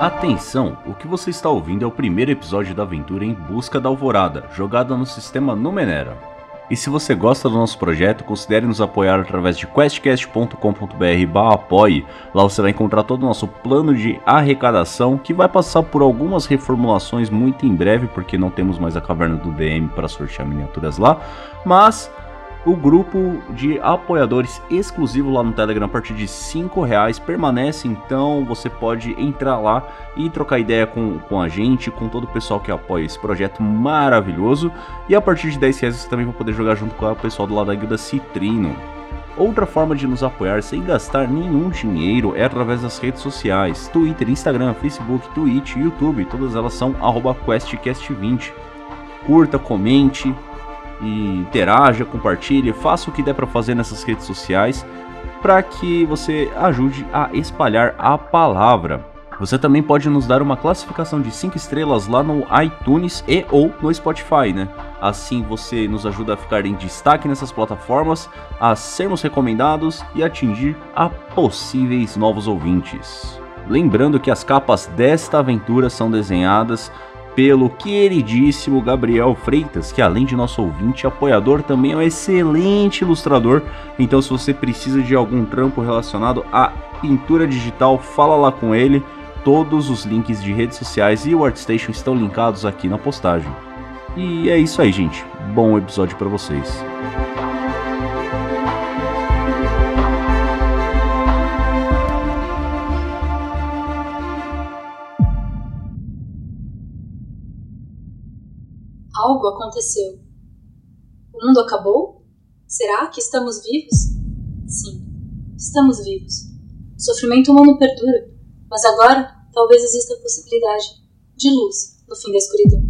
Atenção, o que você está ouvindo é o primeiro episódio da aventura Em Busca da Alvorada, jogada no sistema Numenera. E se você gosta do nosso projeto, considere nos apoiar através de questcast.com.br apoie. Lá você vai encontrar todo o nosso plano de arrecadação, que vai passar por algumas reformulações muito em breve, porque não temos mais a caverna do DM para sortear miniaturas lá. Mas o grupo de apoiadores exclusivo lá no Telegram a partir de 5 reais permanece, então você pode entrar lá e trocar ideia com, com a gente, com todo o pessoal que apoia esse projeto maravilhoso. E a partir de 10 reais você também vai poder jogar junto com o pessoal do lado da Guilda Citrino. Outra forma de nos apoiar sem gastar nenhum dinheiro é através das redes sociais: Twitter, Instagram, Facebook, Twitch, YouTube, todas elas são QuestCast20. Curta, comente, e interaja, compartilhe, faça o que der para fazer nessas redes sociais para que você ajude a espalhar a palavra. Você também pode nos dar uma classificação de 5 estrelas lá no iTunes e ou no Spotify, né? Assim você nos ajuda a ficar em destaque nessas plataformas, a sermos recomendados e atingir a possíveis novos ouvintes. Lembrando que as capas desta aventura são desenhadas pelo queridíssimo Gabriel Freitas, que além de nosso ouvinte e apoiador, também é um excelente ilustrador. Então, se você precisa de algum trampo relacionado à pintura digital, fala lá com ele. Todos os links de redes sociais e o ArtStation estão linkados aqui na postagem. E é isso aí, gente. Bom episódio para vocês. Algo aconteceu. O mundo acabou? Será que estamos vivos? Sim, estamos vivos. O sofrimento humano perdura, mas agora talvez exista a possibilidade de luz no fim da escuridão.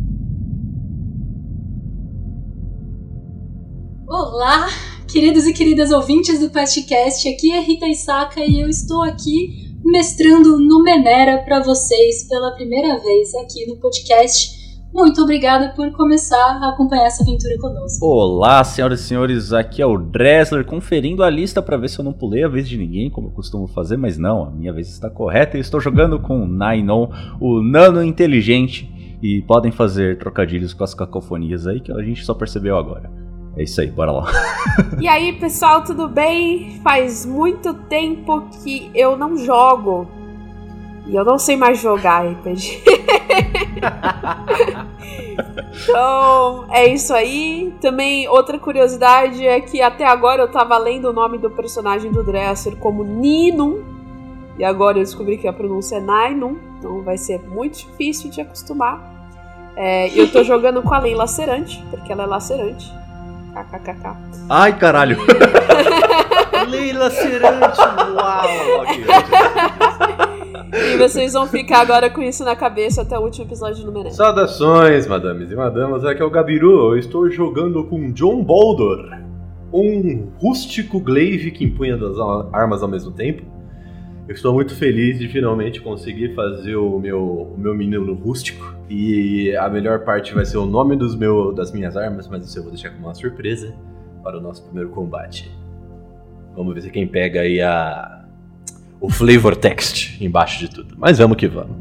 Olá, queridos e queridas ouvintes do podcast. Aqui é Rita Isaka e eu estou aqui mestrando no Menera para vocês pela primeira vez aqui no podcast muito obrigada por começar a acompanhar essa aventura conosco. Olá, senhoras e senhores, aqui é o Dressler conferindo a lista para ver se eu não pulei a vez de ninguém, como eu costumo fazer, mas não, a minha vez está correta e estou jogando com o Nainon, o nano inteligente, e podem fazer trocadilhos com as cacofonias aí que a gente só percebeu agora. É isso aí, bora lá. e aí, pessoal, tudo bem? Faz muito tempo que eu não jogo. E eu não sei mais jogar RPG. então, é isso aí. Também, outra curiosidade é que até agora eu tava lendo o nome do personagem do Dresser como Ninum. E agora eu descobri que a pronúncia é Nainum. Então vai ser muito difícil de acostumar. É, eu tô jogando com a Lei Lacerante, porque ela é lacerante. KKKK. Ai, caralho! Lei Lacerante! Uau! E vocês vão ficar agora com isso na cabeça até o último episódio do Menezes. Saudações, madames e madamas. Aqui é o Gabiru. Eu estou jogando com John Boldor, um rústico glaive que empunha das armas ao mesmo tempo. Eu estou muito feliz de finalmente conseguir fazer o meu, o meu menino rústico. E a melhor parte vai ser o nome dos meu, das minhas armas, mas isso eu vou deixar como uma surpresa para o nosso primeiro combate. Vamos ver se quem pega aí a o flavor text embaixo de tudo. Mas vamos que vamos.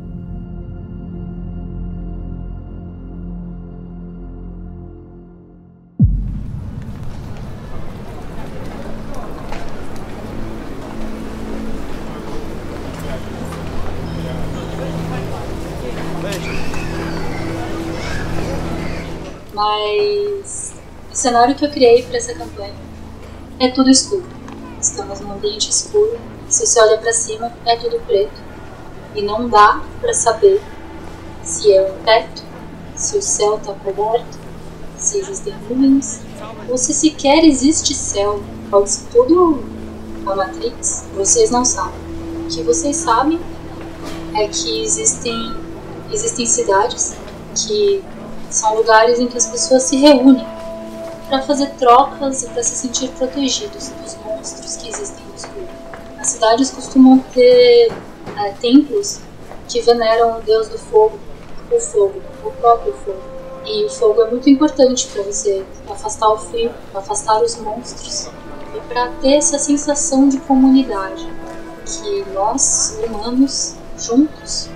Mas o cenário que eu criei para essa campanha é tudo escuro. Estamos num ambiente escuro se você olha para cima, é tudo preto. E não dá para saber se é um teto, se o céu está coberto, se existem nuvens, ou se sequer existe céu. Pode ser tudo a Matrix. Vocês não sabem. O que vocês sabem é que existem, existem cidades que são lugares em que as pessoas se reúnem para fazer trocas e para se sentir protegidos dos monstros que existem cidades costumam ter é, templos que veneram o deus do fogo, o fogo, o próprio fogo. E o fogo é muito importante para você afastar o frio, afastar os monstros e para ter essa sensação de comunidade que nós humanos juntos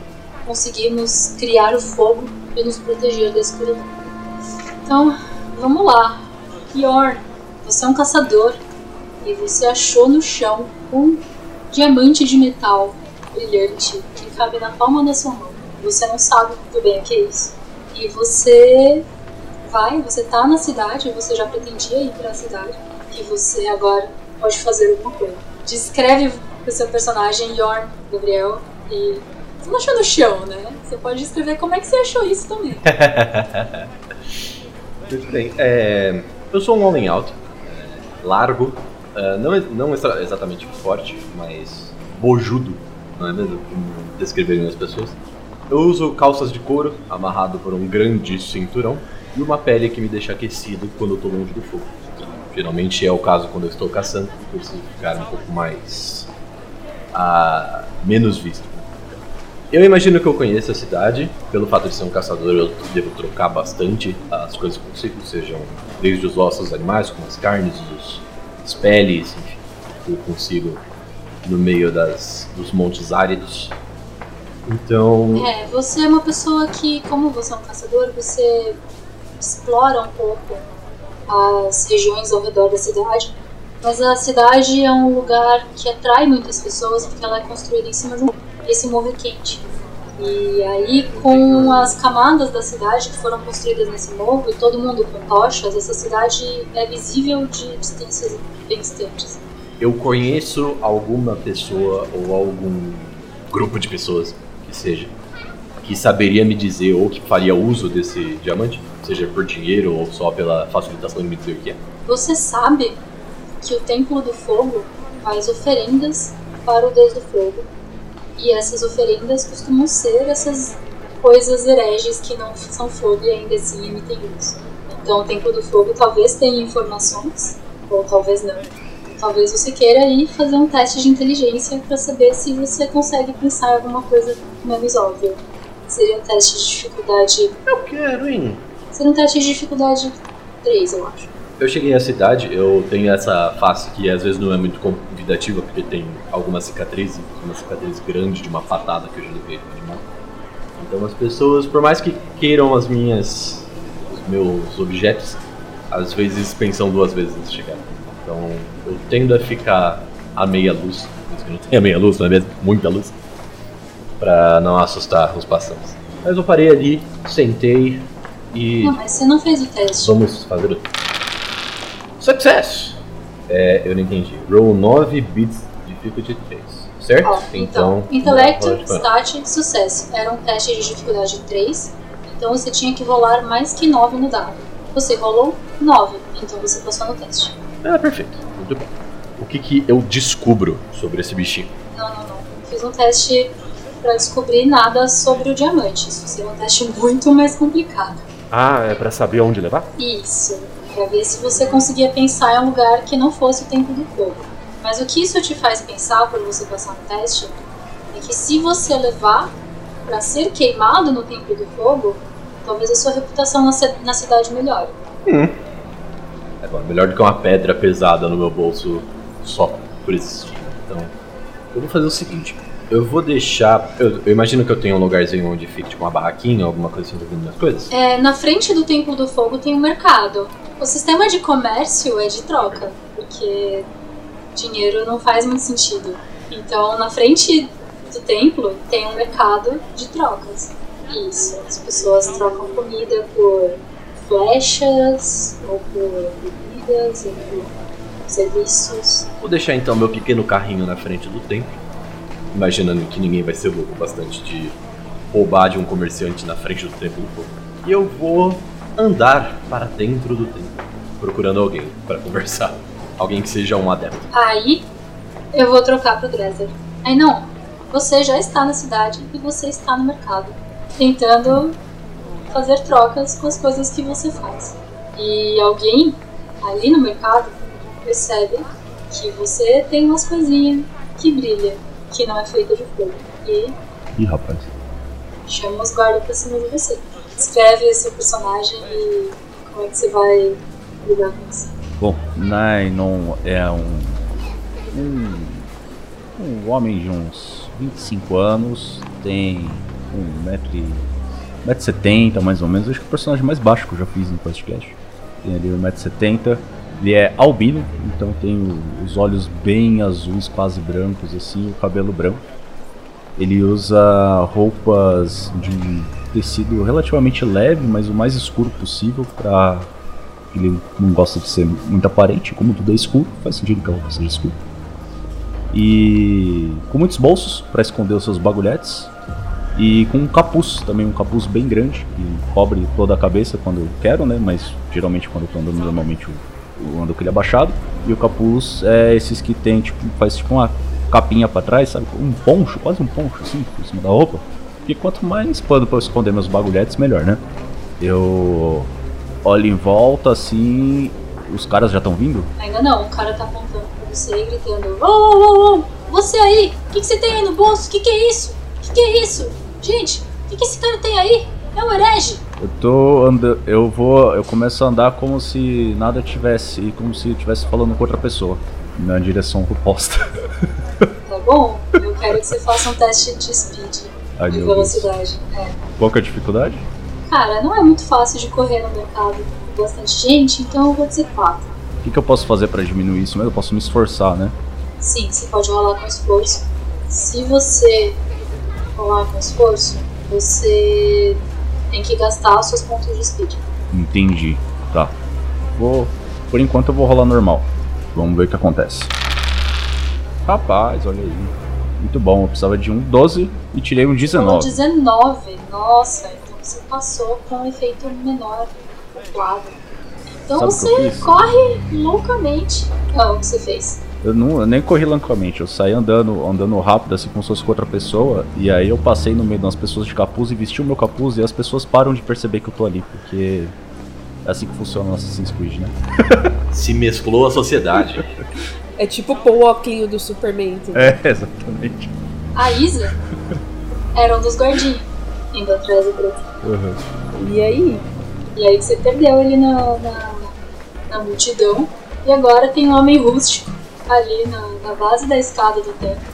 conseguimos criar o fogo e nos proteger da escuridão. Então, vamos lá. Yorn, você é um caçador e você achou no chão um diamante de metal brilhante que cabe na palma da sua mão. Você não sabe muito bem o que é isso. E você vai, você tá na cidade, você já pretendia ir para a cidade, e você agora pode fazer alguma coisa. Descreve o seu personagem, Yorn, Gabriel, e você não achou no chão, né? Você pode escrever como é que você achou isso também. Muito bem. É, eu sou um homem alto, largo, uh, não, não exatamente forte, mas bojudo, não é mesmo? Como descreveriam as pessoas. Eu uso calças de couro, amarrado por um grande cinturão, e uma pele que me deixa aquecido quando eu estou longe do fogo. Geralmente é o caso quando eu estou caçando, eu preciso ficar um pouco mais. Uh, menos visto. Eu imagino que eu conheço a cidade, pelo fato de ser um caçador, eu devo trocar bastante as coisas que consigo, sejam desde os ossos dos animais, como as carnes, os, as peles, eu consigo no meio das, dos montes áridos. Então. É, você é uma pessoa que, como você é um caçador, você explora um pouco as regiões ao redor da cidade. Mas a cidade é um lugar que atrai muitas pessoas porque ela é construída em cima de um esse morro é quente. E aí, com as camadas da cidade que foram construídas nesse morro e todo mundo com tochas, essa cidade é visível de distâncias bem distantes. Eu conheço alguma pessoa ou algum grupo de pessoas que seja que saberia me dizer ou que faria uso desse diamante, seja por dinheiro ou só pela facilitação de me dizer o que é. Você sabe que o Templo do Fogo faz oferendas para o Deus do Fogo e essas oferendas costumam ser essas coisas hereges que não são fogo e ainda assim emitem luz. Então o Templo do Fogo talvez tenha informações, ou talvez não. Talvez você queira ir fazer um teste de inteligência para saber se você consegue pensar alguma coisa menos óbvia. Seria um teste de dificuldade. Eu quero, hein? Seria um teste de dificuldade 3, eu acho. Eu cheguei à cidade, eu tenho essa face que às vezes não é muito convidativa, porque tem algumas cicatrizes, uma cicatriz grande de uma patada que eu já levei de mão. Então as pessoas, por mais que queiram as minhas, os meus objetos, às vezes pensam duas vezes antes de chegar. Então eu tendo a ficar a meia luz, que não tem a meia luz, não é mesmo? Muita luz, para não assustar os passantes. Mas eu parei ali, sentei e. Não, mas você não fez o teste. Vamos fazer o Success! É, eu não entendi. Roll 9 bits difficulty 3. Certo? Ó, então, então intelecto, stat, sucesso. Era um teste de dificuldade 3. Então você tinha que rolar mais que 9 no dado. Você rolou 9, então você passou no teste. Ah, perfeito. Muito bom. O que, que eu descubro sobre esse bichinho? Não, não, não. Fiz um teste para descobrir nada sobre o diamante. Isso seria um teste muito mais complicado. Ah, é para saber onde levar? Isso para ver se você conseguia pensar em um lugar que não fosse o Templo do Fogo. Mas o que isso te faz pensar por você passar no teste é que se você levar para ser queimado no Templo do Fogo, talvez a sua reputação na, cidade melhore. Hum. É bom, melhor do que uma pedra pesada no meu bolso só por existir. Então, eu vou fazer o seguinte. Eu vou deixar. Eu, eu, imagino que eu tenho um lugarzinho onde fique tipo uma barraquinha, alguma coisa assim, vendendo as coisas. É, na frente do Templo do Fogo tem um mercado. O sistema de comércio é de troca, porque dinheiro não faz muito sentido. Então, na frente do templo tem um mercado de trocas. Isso, as pessoas trocam comida por flechas, ou por bebidas, ou por serviços. Vou deixar então meu pequeno carrinho na frente do templo, imaginando que ninguém vai ser louco bastante de roubar de um comerciante na frente do templo. E eu vou andar para dentro do templo, procurando alguém para conversar. Alguém que seja um adepto. Aí eu vou trocar pro Dresser. Aí não, você já está na cidade e você está no mercado, tentando fazer trocas com as coisas que você faz. E alguém ali no mercado percebe que você tem umas coisinhas que brilha, que não é feita de fogo. E. Ih, rapaz. Chama os guardas pra cima de você descreve seu personagem e como é que você vai lidar com isso. Bom, Nainon é um, um, um homem de uns 25 anos, tem com 1,70m mais ou menos. Acho que é o personagem mais baixo que eu já fiz no podcast. Tem ali 1,70m. Ele é albino, então tem os olhos bem azuis, quase brancos, assim, o cabelo branco. Ele usa roupas de tecido relativamente leve, mas o mais escuro possível para ele não gosta de ser muito aparente, como tudo é escuro, faz sentido que a roupa seja escura. E com muitos bolsos para esconder os seus bagulhetes. E com um capuz, também um capuz bem grande, que cobre toda a cabeça quando eu quero, né? Mas geralmente quando eu tô andando normalmente eu, eu ando com ele abaixado. E o capuz é esses que tem, tipo, faz tipo uma capinha para trás, sabe? Um poncho, quase um poncho assim, por cima da roupa. E quanto mais pano pra eu esconder meus bagulhetes, melhor, né? Eu olho em volta assim. Os caras já estão vindo? Ainda não, o cara tá apontando pra você e gritando: Ô, ô, ô, ô, você aí, o que, que você tem aí no bolso? O que, que é isso? O que, que é isso? Gente, o que, que esse cara tem aí? É um herege? Eu tô andando. Eu vou. Eu começo a andar como se nada tivesse. Como se eu estivesse falando com outra pessoa. Na direção oposta. Tá bom? Eu quero que você faça um teste de speed. Ai, de velocidade. É. Qual que é a dificuldade? Cara, não é muito fácil de correr no mercado com bastante gente, então eu vou dizer 4. O que, que eu posso fazer pra diminuir isso mesmo? Eu posso me esforçar, né? Sim, você pode rolar com esforço. Se você rolar com esforço, você tem que gastar os seus pontos de speed. Entendi. Tá. Vou. Por enquanto eu vou rolar normal. Vamos ver o que acontece. Rapaz, olha aí. Muito bom. Eu precisava de um 12 e tirei um Rolou 19. 19. Nossa, então você passou com um efeito menor quadro. Então Sabe o você corre loucamente. Ah, o que você fez? Eu, não, eu nem corri lancamente, eu saí andando, andando rápido, assim como se fosse com outra pessoa, e aí eu passei no meio das pessoas de capuz e vesti o meu capuz, e as pessoas param de perceber que eu tô ali, porque é assim que funciona o Assassin's Creed, né? Se mesclou a sociedade. É tipo pôr o óculos do Superman. entendeu? É, exatamente. A Isa era um dos guardinhas indo atrás do. Uhum. E aí? E aí você perdeu ele na, na, na multidão. E agora tem um homem rústico ali na, na base da escada do templo.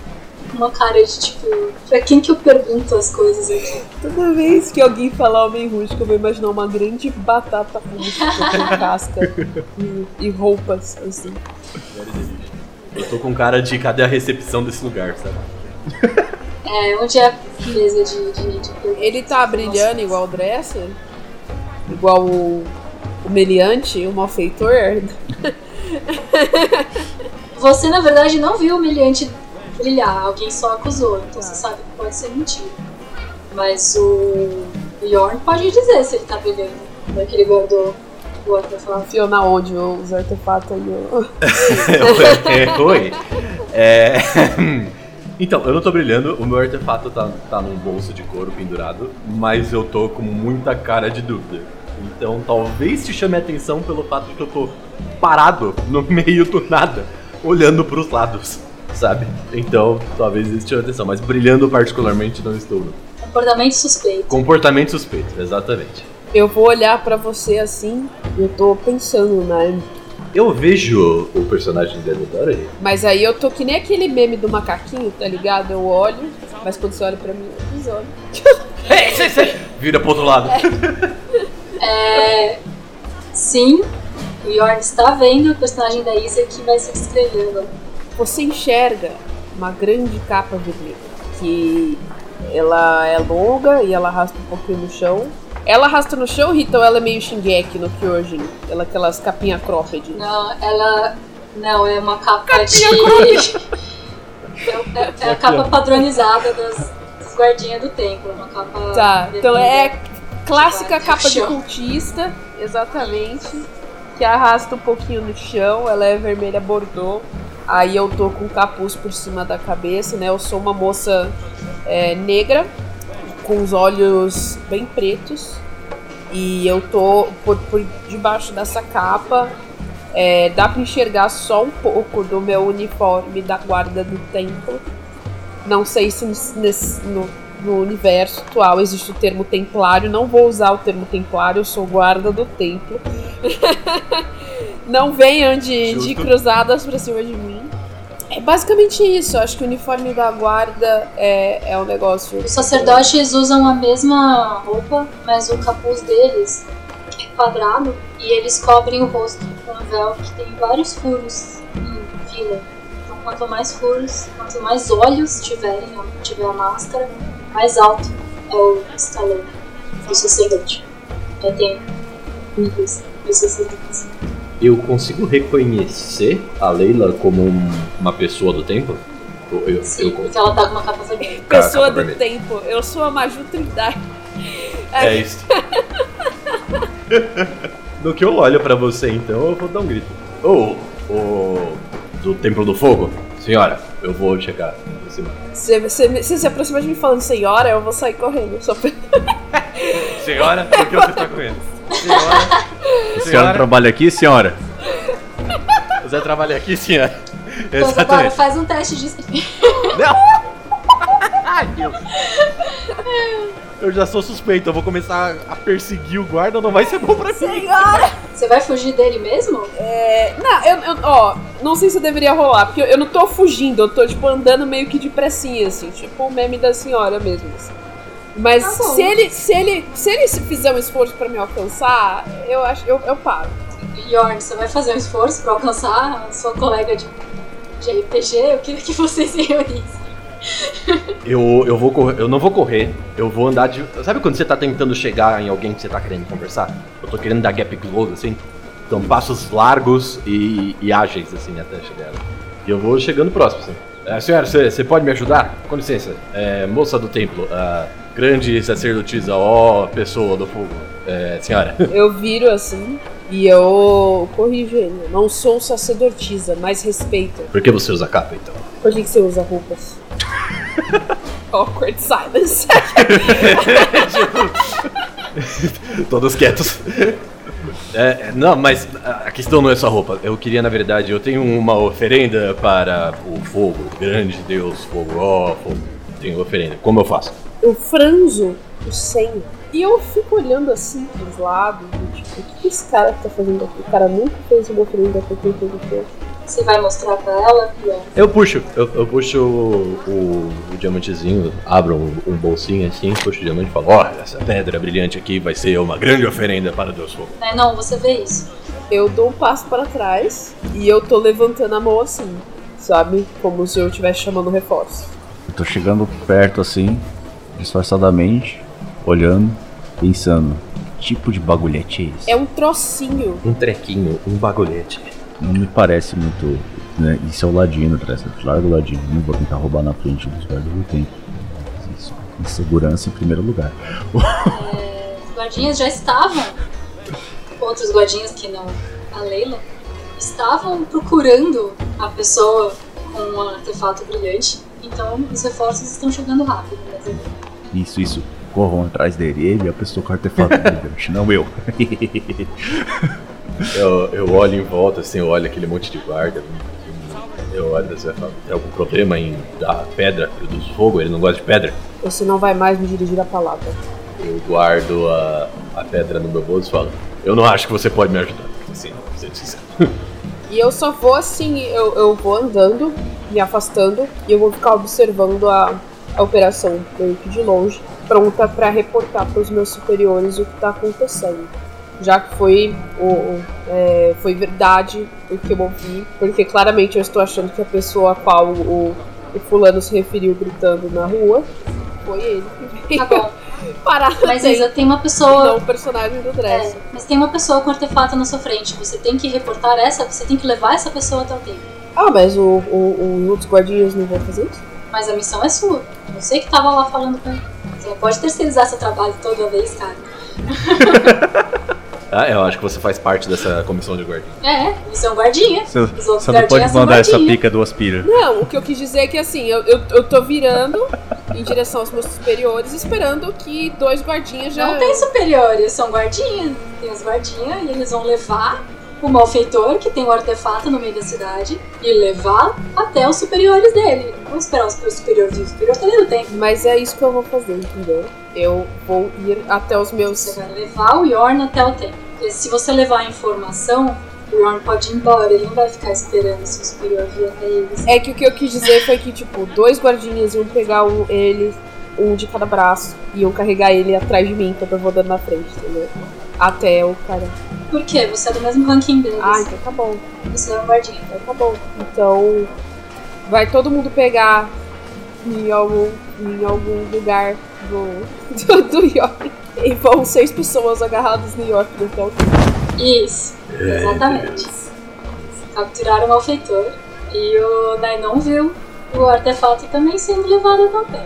Uma cara de tipo, pra quem que eu pergunto as coisas aqui? Toda vez que alguém falar homem rústico, eu vou imaginar uma grande batata rústica com casca e, e roupas, assim. Eu tô com cara de cadê a recepção desse lugar, sabe? É, onde é a mesa de, de, de? Ele tá brilhando igual o Dresser? Igual o, o Meliante, o malfeitor? Você, na verdade, não viu o humilhante brilhar, alguém só acusou, então você sabe que pode ser mentira. Mas o Bjorn pode dizer se ele tá brilhando, como é que ele guardou o artefato. Enfiou na onde os artefatos aí? ó. É, Oi. É... Então, eu não tô brilhando, o meu artefato tá, tá num bolso de couro pendurado, mas eu tô com muita cara de dúvida. Então talvez te chame a atenção pelo fato de que eu tô parado no meio do nada, olhando pros lados, sabe? Então talvez isso te chame a atenção, mas brilhando particularmente não estou. Comportamento suspeito. Comportamento suspeito, exatamente. Eu vou olhar pra você assim, eu tô pensando, né? Eu vejo o personagem dele agora aí. Mas aí eu tô que nem aquele meme do macaquinho, tá ligado? Eu olho, mas quando você olha pra mim, eu desolho. Vira pro outro lado. É, sim, o Bjorn está vendo o personagem da Isa que vai se descrevendo. Você enxerga uma grande capa vermelha, que ela é longa e ela arrasta um pouquinho no chão. Ela arrasta no chão, Rita, ou ela é meio Shingeki no Kyojin? Ela aquelas capinha cropped. Não, ela. Não, é uma capa de. é, é- é a capa padronizada das, dos guardinhas do templo. Uma capa. Tá, então é clássica capa de cultista, exatamente. Que arrasta um pouquinho no chão, ela é vermelha bordô. Aí eu tô com um capuz por cima da cabeça, né? Eu sou uma moça é, negra, com os olhos bem pretos. E eu tô por, por debaixo dessa capa. é, dá pra enxergar só um pouco do meu uniforme da guarda do templo. Não sei se nesse- no, no universo atual existe o termo templário. Não vou usar o termo templário, eu sou guarda do templo. Não venham de, de cruzadas pra cima de mim. É basicamente isso. Eu acho que o uniforme da guarda é, é um negócio. Os sacerdotes usam a mesma roupa, mas o capuz deles é quadrado e eles cobrem o rosto com um véu que tem vários furos em fila. Então, quanto mais furos, quanto mais olhos tiverem, tiver a máscara, mais alto é o escalão do sacerdote. Já tem níveis dos sacerdotes. Eu consigo reconhecer a Leila como um- uma pessoa do templo? Eu, eu, Sim, eu- porque ela tá com uma capa vermelha. Cara, Pessoa capa do vermelha. tempo. Eu sou a Maju Trindade. É isso. Do que eu olho pra você, então, eu vou dar um grito. Ô, ô, do Templo do Fogo, senhora, eu vou chegar. Se você se se aproximar de mim falando senhora, eu vou sair correndo. Só. Senhora, por que você tá correndo? Senhora, A senhora trabalha aqui, senhora? você trabalha aqui, senhora? Então, agora Exatamente. faz um teste de. Ai, Deus. Eu já sou suspeito, eu vou começar a perseguir o guarda, não vai ser bom pra mim. Senhora! Você vai fugir dele mesmo? É, não, eu, eu- ó, não sei se eu deveria rolar, porque eu, eu não tô fugindo, eu tô, tipo, andando meio que depressinha, assim, tipo o meme da senhora mesmo, assim. Mas Tá se ele, se ele, se ele se fizer um esforço pra me alcançar, eu acho, eu, eu paro. Yorn, você vai fazer um esforço pra alcançar a sua colega de, de RPG? Eu queria que vocês se reunissem. Eu, eu, vou correr, eu não vou correr, eu vou andar de. Sabe quando você tá tentando chegar em alguém que você tá querendo conversar? Eu tô querendo dar gap close, assim. Então, passos largos e, e ágeis, assim, até chegar. E eu vou chegando próximo, assim. É, senhora, você você pode me ajudar? Com licença. É, moça do templo, a grande sacerdotisa, ó, pessoa do fogo. É, senhora. Eu viro assim e eu corrijo ele. Não sou sacerdotisa, mas respeito. Por que você usa capa, então? Por que, que você usa roupas? Awkward silence. Todos quietos. É, não, mas a questão não é só roupa. Eu queria, na verdade, eu tenho uma oferenda para o fogo, grande Deus, fogo, ó, fogo. Tenho oferenda. Como eu faço? Eu franzo o senho. E eu fico olhando assim pros lados, do tipo, o que, que esse cara tá fazendo aqui? O cara nunca fez uma oferenda pra quem fez o quê? Você vai mostrar pra ela? Yorn? Eu puxo, eu, eu puxo o, o- o diamantezinho, abro um, um bolsinho assim, puxo o diamante e falo: Ó, essa pedra brilhante aqui vai ser uma grande oferenda para Deus Fogo. Né, Não, você vê isso. Eu dou um passo para trás e eu tô levantando a mão assim, sabe? Como se eu estivesse chamando reforço. Eu tô chegando perto assim, disfarçadamente, olhando, pensando. Que tipo de bagulhete é esse? É um trocinho. Um trequinho, um bagulhete. Não me parece muito. Né? Isso é o ladino, parece. Larga o ladino. Não vou tentar roubar na frente dos guardas do tempo. Isso. Com segurança em primeiro lugar. Os guardinhas já estavam, outros guardinhas que não a Leila, estavam procurando a pessoa com um artefato brilhante. Então os reforços estão chegando rápido. Mas Isso, isso. Corram atrás dele. Ele é a pessoa com artefato brilhante, não eu. Eu, eu olho em volta, assim, eu olho aquele monte de guarda. Eu olho assim, tem algum problema em dar pedra pro Deus Fogo? Ele não gosta de pedra? Você não vai mais me dirigir a palavra. Eu guardo a, a pedra no meu bolso e falo, eu não acho que você pode me ajudar. Assim, sendo sincero. E eu só vou assim, eu, eu vou andando, me afastando, e eu vou ficar observando a, a operação meio que de longe, pronta pra reportar pros meus superiores o que tá acontecendo. Já que foi, o, o- é, foi verdade o que eu ouvi, porque claramente eu estou achando que a pessoa a qual o, o fulano se referiu gritando na rua foi ele que tá veio bom. parar Mas Isa, tem uma não pessoa. o personagem do É, Dress. mas tem uma pessoa com artefato na sua frente. Você tem que reportar essa, você tem que levar essa pessoa até o templo. Ah, mas o, o, os outros guardinhas não vão fazer isso? Mas a missão é sua. Você que tava lá falando com ele. Você não pode terceirizar seu trabalho toda vez, cara. Ah, eu acho que você faz parte dessa comissão de guarda. É, você é um guardinha. Você, Os outros você não pode mandar essa guardinha. pica do aspira. Não, o que eu quis dizer é que assim, eu, eu, eu tô virando em direção aos meus superiores, esperando que dois guardinhas já. Não tem superiores, são guardinhas. Tem os guardinhas e eles vão levar o malfeitor, que tem um artefato no meio da cidade, e levar até os superiores dele. Não esperar os superiores, o superior tá no tempo. Mas é isso que eu vou fazer, entendeu? Eu vou ir até os Você meus. vai levar o Yorn até o templo. E se você levar a informação, O Yorn pode ir embora, ele não vai ficar esperando se o superior vir até eles. É que o que eu quis dizer foi que, tipo, dois guardinhas iam pegar um, ele, um de cada braço, e iam carregar ele atrás de mim enquanto eu vou dando na frente, entendeu? Até o cara. Por quê? Você é do mesmo ranking deles. Ah, então tá bom. Você é um guardinha. Então tá bom. Então vai todo mundo pegar em algum, em algum lugar do, do, do York. E vão seis pessoas agarradas no York então. Isso, exatamente. Capturaram o malfeitor e o Dainon viu o artefato também sendo levado também.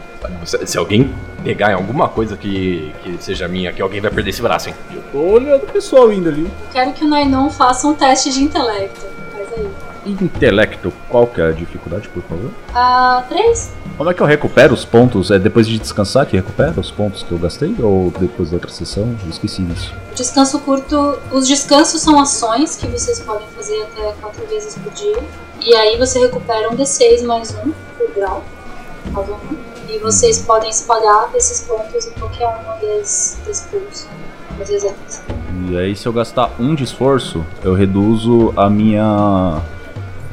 Se, se alguém pegar em alguma coisa que, que seja minha, que alguém vai perder esse braço, hein? Eu tô olhando o pessoal indo ali. Eu quero que o Nainon faça um teste de intelecto. Faz aí. Intelecto, qual que é a dificuldade, por favor? Ah, três? Como é que eu recupero os pontos? É depois de descansar que recupera os pontos que eu gastei? Ou depois da outra sessão? Eu esqueci disso. Descanso curto. Os descansos são ações que vocês podem fazer até quatro vezes por dia. E aí você recupera um D6 mais um por grau. Um. E vocês podem espalhar esses pontos em qualquer uma das, das pools. E aí, se eu gastar um de esforço, eu reduzo a minha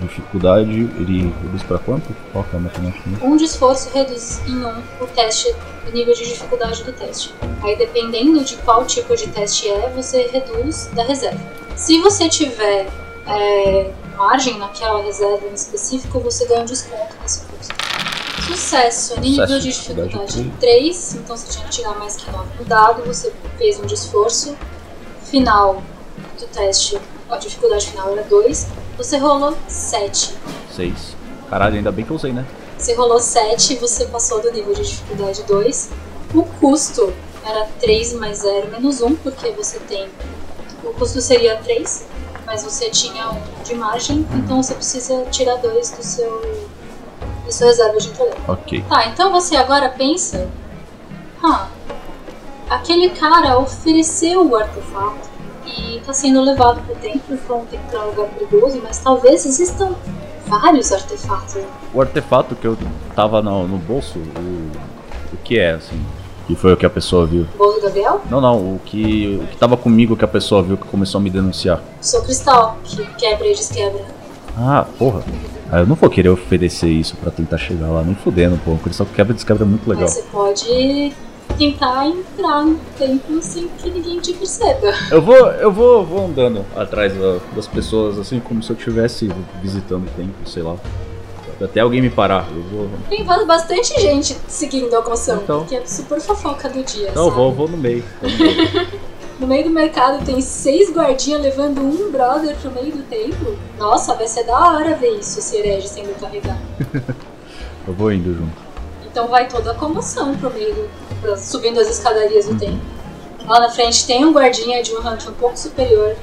dificuldade. Ele reduz pra quanto? Qual que é a matemática? Um de esforço reduz em um o teste, o nível de dificuldade do teste. Aí, dependendo de qual tipo de teste é, você reduz da reserva. Se você tiver é, margem naquela reserva em específico, você ganha um desconto nesse custo. Sucesso, nível Sucesso, de dificuldade dificuldade 3, então você tinha que tirar mais que 9 no dado, você fez um de esforço. Final do teste, a dificuldade final era 2, você rolou 7. 6. Caralho, ainda bem que eu usei, né? Você rolou 7 e você passou do nível de dificuldade 2. O custo era 3 mais 0 menos 1, porque você tem. O custo seria 3, mas você tinha 1 de margem, então você precisa tirar 2 do seu. Sua reserva de intelecto. Ok. Tá, então você agora pensa. Ah, aquele cara ofereceu o artefato e tá sendo levado pro templo, então tem que ir pra um lugar perigoso, mas talvez existam vários artefatos. O artefato que eu tava no, no bolso, o, o que é, assim? Que foi o que a pessoa viu? Bolo do Gabriel? Não, não, o que, o que tava comigo que a pessoa viu que começou a me denunciar. O seu cristal, que quebra e desquebra. Ah, porra. Ah, eu não vou querer oferecer isso pra tentar chegar lá, nem fudendo, pô. O cristal que quebra e desquebra é muito legal. Mas você pode tentar entrar no templo sem que ninguém te perceba. Eu vou, eu vou, vou andando atrás da- das pessoas, assim, como se eu estivesse visitando o templo, sei lá. Até alguém me parar. Eu vou. Tem bastante gente seguindo a moção, Então. porque é super fofoca do dia. Não, eu sabe? vou, eu vou no meio. Vou no meio. No meio do mercado tem seis guardinhas levando um brother pro meio do templo. Nossa, vai ser da hora ver isso, esse herege sendo carregado. Eu vou indo junto. Então vai toda a comoção pro meio do, pra- subindo as escadarias do templo. Lá na frente tem um guardinha de um rank um pouco superior.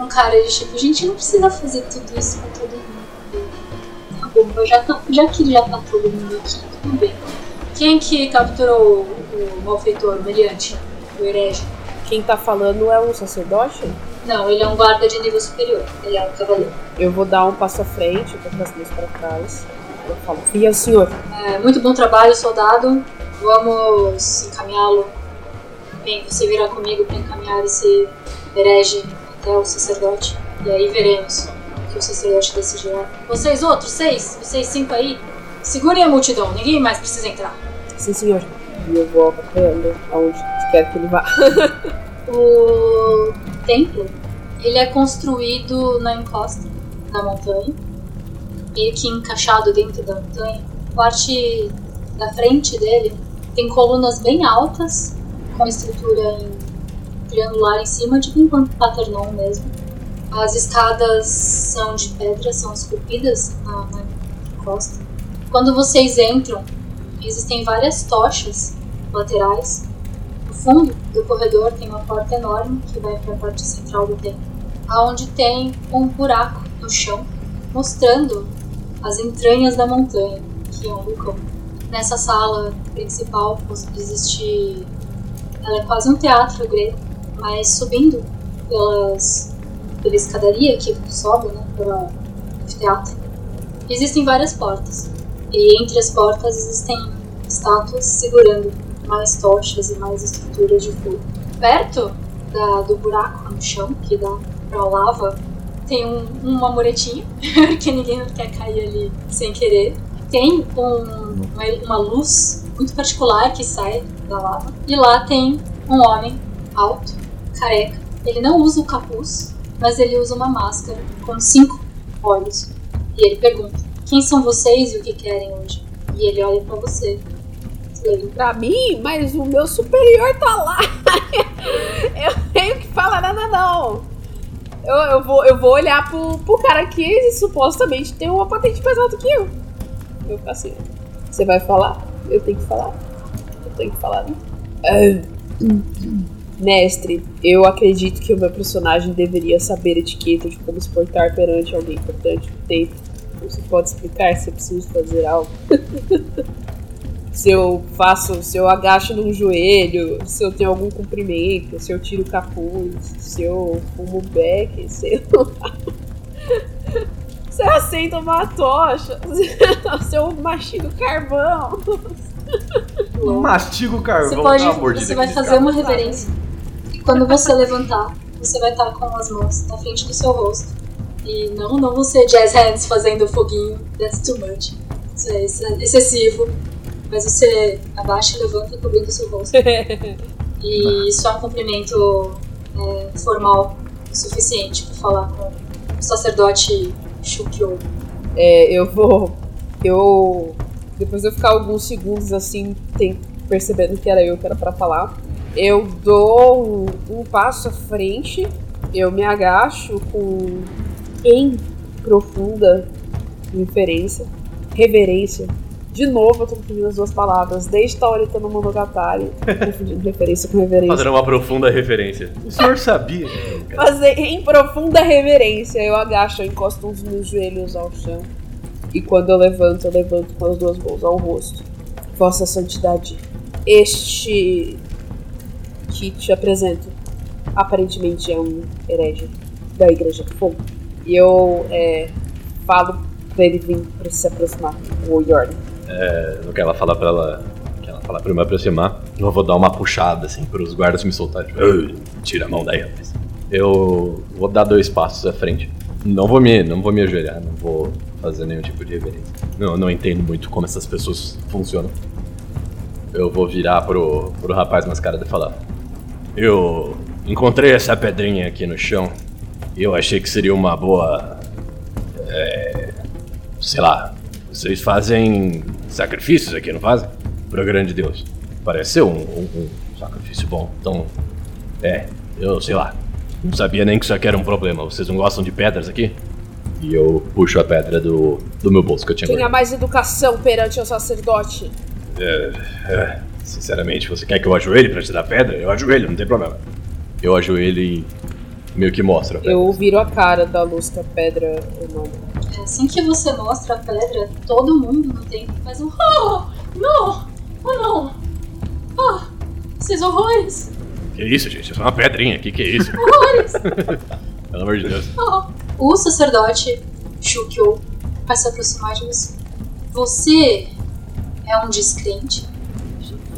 Um cara de tipo, gente, não precisa fazer tudo isso com todo mundo. Tá bom, já, tá, já que já tá todo mundo aqui, tudo bem. Quem que capturou o, o malfeitor, o meliante, o herege? Quem tá falando é um sacerdote? Não, ele é um guarda de nível superior. Ele é um cavaleiro. Eu vou dar um passo à frente, com as mãos pra trás. Eu falo, filha, senhor. É, muito bom trabalho, soldado. Vamos encaminhá-lo. Bem, você virá comigo para encaminhar esse herege até o sacerdote. E aí veremos o que o sacerdote decidirá. Vocês outros, seis, vocês cinco aí, segurem a multidão. Ninguém mais precisa entrar. Sim, senhor. E eu vou acompanhando aonde que ele vá. O templo, ele é construído na encosta da montanha, meio que encaixado dentro da montanha. A parte da frente dele tem colunas bem altas, com estrutura em triangular em cima, tipo um paternon mesmo. As escadas são de pedra, são esculpidas na, na encosta. Quando vocês entram, existem várias tochas laterais fundo do corredor tem uma porta enorme que vai para a parte central do templo, aonde tem um buraco no chão mostrando as entranhas da montanha, que é um vulcão. Nessa sala principal existe, ela é quase um teatro grego, mas subindo pelas pela escadaria que sobe, né, pela teatro, existem várias portas. E entre as portas existem estátuas segurando mais tochas e mais estruturas de fogo. Perto da- do buraco no chão, que dá pra lava, tem um, uma muretinha, porque ninguém quer cair ali sem querer. Tem um, uma luz muito particular que sai da lava. E lá tem um homem alto, careca. Ele não usa o capuz, mas ele usa uma máscara com cinco olhos. E ele pergunta: Quem são vocês e o que querem hoje? E ele olha para você. Ele, pra mim, mas o meu superior tá lá. eu tenho que falar nada, não. Eu, eu, vou, eu vou olhar pro, pro cara que supostamente tem uma patente mais alta que eu. Eu fico assim: Você vai falar? Eu tenho que falar. Eu tenho que falar, né? Ah. Mestre, eu acredito que o meu personagem deveria saber etiqueta de como se portar perante alguém importante no tempo. Você pode explicar se eu preciso fazer algo? se eu faço, se eu agacho num joelho, se eu tenho algum cumprimento, se eu tiro o capuz, se eu fumo beck, se eu. se eu acendo uma tocha, se eu mastigo carvão. Mastigo carvão. Você, pode, você vai fazer uma reverência quando você levantar, você vai estar com as mãos na frente do seu rosto. E não, não você jazz hands fazendo foguinho, that's too much. Isso é excessivo. Mas você abaixa e levanta cobrindo o seu rosto. e isso é um cumprimento é, formal o suficiente para falar com o sacerdote Shukyo. É, eu vou. Eu. Depois de eu ficar alguns segundos assim, tem, percebendo que era eu que era pra falar, eu dou um, um passo à frente, eu me agacho com em profunda inferência, reverência. De novo, eu tô confundindo as duas palavras. Desde Taurita no Monogatari, confundindo referência com reverência. Fazendo uma profunda referência. O senhor sabia? Fazer em profunda reverência. Eu agacho, eu encosto os meus joelhos ao chão. E quando eu levanto, eu levanto com as duas mãos ao rosto. Vossa Santidade, este que te apresento aparentemente é um herege da Igreja do Fogo. E eu é, falo pra ele vir pra se aproximar, o Yorn. É, no que ela fala pra ela. Que ela fala pra eu me aproximar, eu vou dar uma puxada assim pros guardas me soltarem. Tipo, tira a mão daí, rapaz. Eu vou dar dois passos à frente. Não vou me, não vou me ajoelhar, não vou fazer nenhum tipo de reverência. Não, não entendo muito como essas pessoas funcionam. Eu vou virar pro, pro rapaz mascarado e falar: eu encontrei essa pedrinha aqui no chão eu achei que seria uma boa. É, sei lá. Vocês fazem sacrifícios aqui, não fazem? Pro grande Deus. Parece ser um, um, um sacrifício bom. Então, é, eu sei lá. Não sabia nem que isso aqui era um problema. Vocês não gostam de pedras aqui? E eu puxo a pedra do, do meu bolso que eu tinha Tenha mais educação perante o sacerdote. É, é, Sinceramente, você quer que eu ajoelhe pra te dar pedra? Eu ajoelho, não tem problema. Eu ajoelho e meio que mostro a pedra. Eu viro a cara da luz que a pedra emana. É assim que você mostra a pedra, todo mundo no tempo faz um Oh! Não! Oh não! Oh! Esses horrores! Que isso, gente? Isso é uma pedrinha. Que que é isso? Horrores! Pelo amor de Deus. Oh. O sacerdote Shukyo vai se aproximar de você. Você é um descrente?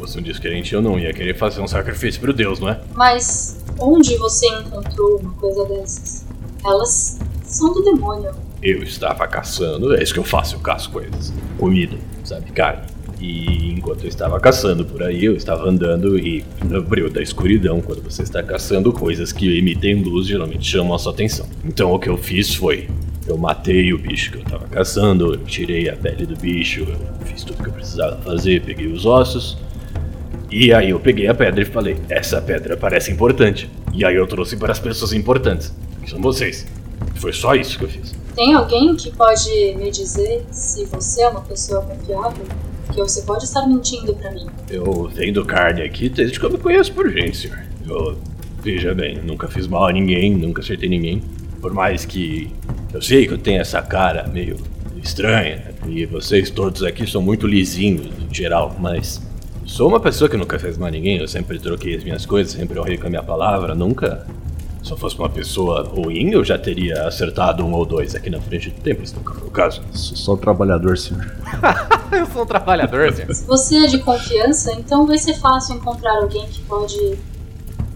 fosse um descrente, eu não ia querer fazer um sacrifício pro Deus, não é? Mas onde você encontrou uma coisa dessas? Elas são do demônio. Eu estava caçando, é isso que eu faço, eu caço coisas. Comida, sabe, carne. E enquanto eu estava caçando por aí, eu estava andando e no brilho da escuridão, quando você está caçando coisas que emitem luz, geralmente chamam a sua atenção. Então o que eu fiz foi eu matei o bicho que eu estava caçando, eu tirei a pele do bicho, eu fiz tudo que eu precisava fazer, peguei os ossos, e aí eu peguei a pedra e falei: essa pedra parece importante. E aí eu trouxe para as pessoas importantes, que são vocês. Foi só isso que eu fiz. Tem alguém que pode me dizer se você é uma pessoa confiável? Porque você pode estar mentindo para mim. Eu vendo carne aqui desde que eu me conheço por gente, senhor. Eu, veja bem, nunca fiz mal a ninguém, nunca acertei ninguém. Por mais que eu sei que eu tenho essa cara meio estranha, e vocês todos aqui são muito lisinhos em geral, mas Sou uma pessoa que nunca fez mal a ninguém, eu sempre troquei as minhas coisas, sempre honrei com a minha palavra, nunca. Se eu fosse uma pessoa ruim, eu já teria acertado um ou dois aqui na frente do templo, isso nunca foi o caso. Sou só um trabalhador, senhor. eu sou um trabalhador, senhor. Se você é de confiança, então vai ser fácil encontrar alguém que pode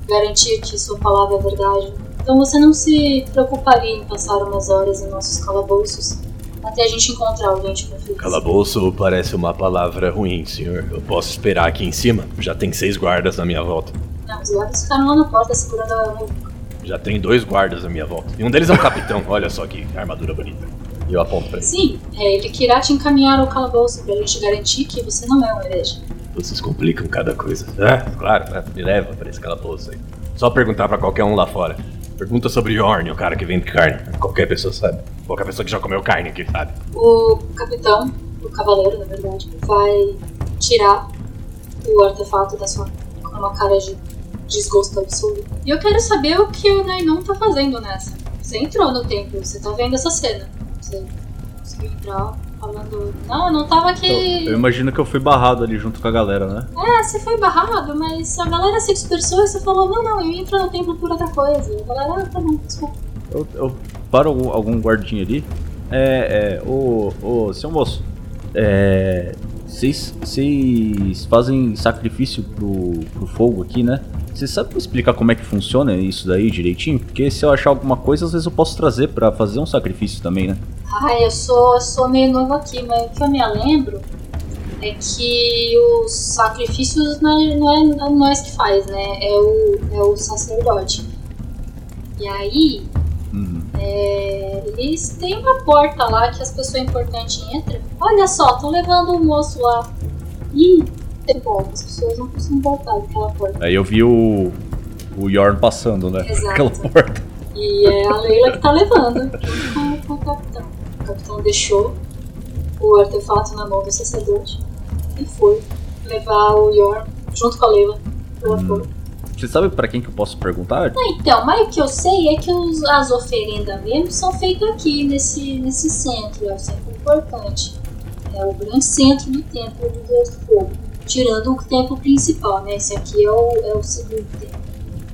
garantir que sua palavra é verdade. Então você não se preocuparia em passar umas horas em nossos calabouços até a gente encontrar alguém de confiança. Calabouço parece uma palavra ruim, senhor. Eu posso esperar aqui em cima? Já tem seis guardas na minha volta. Não, os guardas ficaram lá na porta segurando a Já tem dois guardas na minha volta. E um deles é um capitão. Olha só que armadura bonita. E eu aponto pra ele. Sim, é ele que irá te encaminhar ao calabouço pra gente garantir que você não é um herege. Vocês complicam cada coisa. É, claro, né? me leva pra esse calabouço aí. Só perguntar pra qualquer um lá fora. Pergunta sobre Yorn, o cara que vende carne. Qualquer pessoa sabe. Qualquer pessoa que já comeu carne aqui sabe. O capitão, o cavaleiro, na verdade, vai tirar o artefato da sua com uma cara de desgosto absoluto. E eu quero saber o que o Nainon tá fazendo nessa. Você entrou no templo, você tá vendo essa cena. Você conseguiu entrar falando. Não, eu não tava aqui. Eu, eu imagino que eu fui barrado ali junto com a galera, né? É, você foi barrado, mas a galera se dispersou e você falou: não, não, eu entro no templo por outra coisa. A galera, ah, tá bom, desculpa. Eu, eu paro algum, algum guardinha ali. É, é, ô, ô, seu moço, é. Vocês fazem sacrifício pro, pro fogo aqui, né? Você sabe explicar como é que funciona isso daí direitinho? Porque se eu achar alguma coisa, às vezes eu posso trazer pra fazer um sacrifício também, né? Ai, eu sou, eu sou meio novo aqui, mas o que eu me lembro é que os sacrifícios não é, não é, é nós que faz, né? É o, é o sacerdote. E aí. É, eles têm uma porta lá que as pessoas importantes entram. Olha só, estão levando o moço lá. Ih, tem volta, as pessoas não precisam voltar daquela porta. Aí eu vi o. o Yorn passando, né? Exato. Aquela porta. E é a Leila que tá levando, junto com, com o capitão. O capitão deixou o artefato na mão do sacerdote e foi levar o Yorn junto com a Leila pela Hum. porta. Você sabe pra quem que eu posso perguntar? Ah, Então, mas o que eu sei é que os- as oferendas mesmo são feitas aqui, nesse, nesse centro. É o centro importante. É o grande centro do templo do Deus do Fogo. Tirando o templo principal, né? Esse aqui é o, é o segundo templo.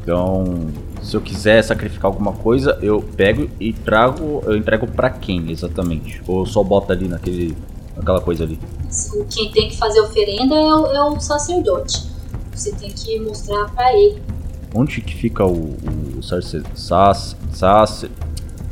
Então, se eu quiser sacrificar alguma coisa, eu pego e trago. Eu entrego pra quem exatamente? Ou só boto ali naquele. naquela coisa ali? Assim, Quem tem que fazer oferenda é o, é o sacerdote. Você tem que mostrar pra ele. Onde que fica o, o sacer, sac, sacer,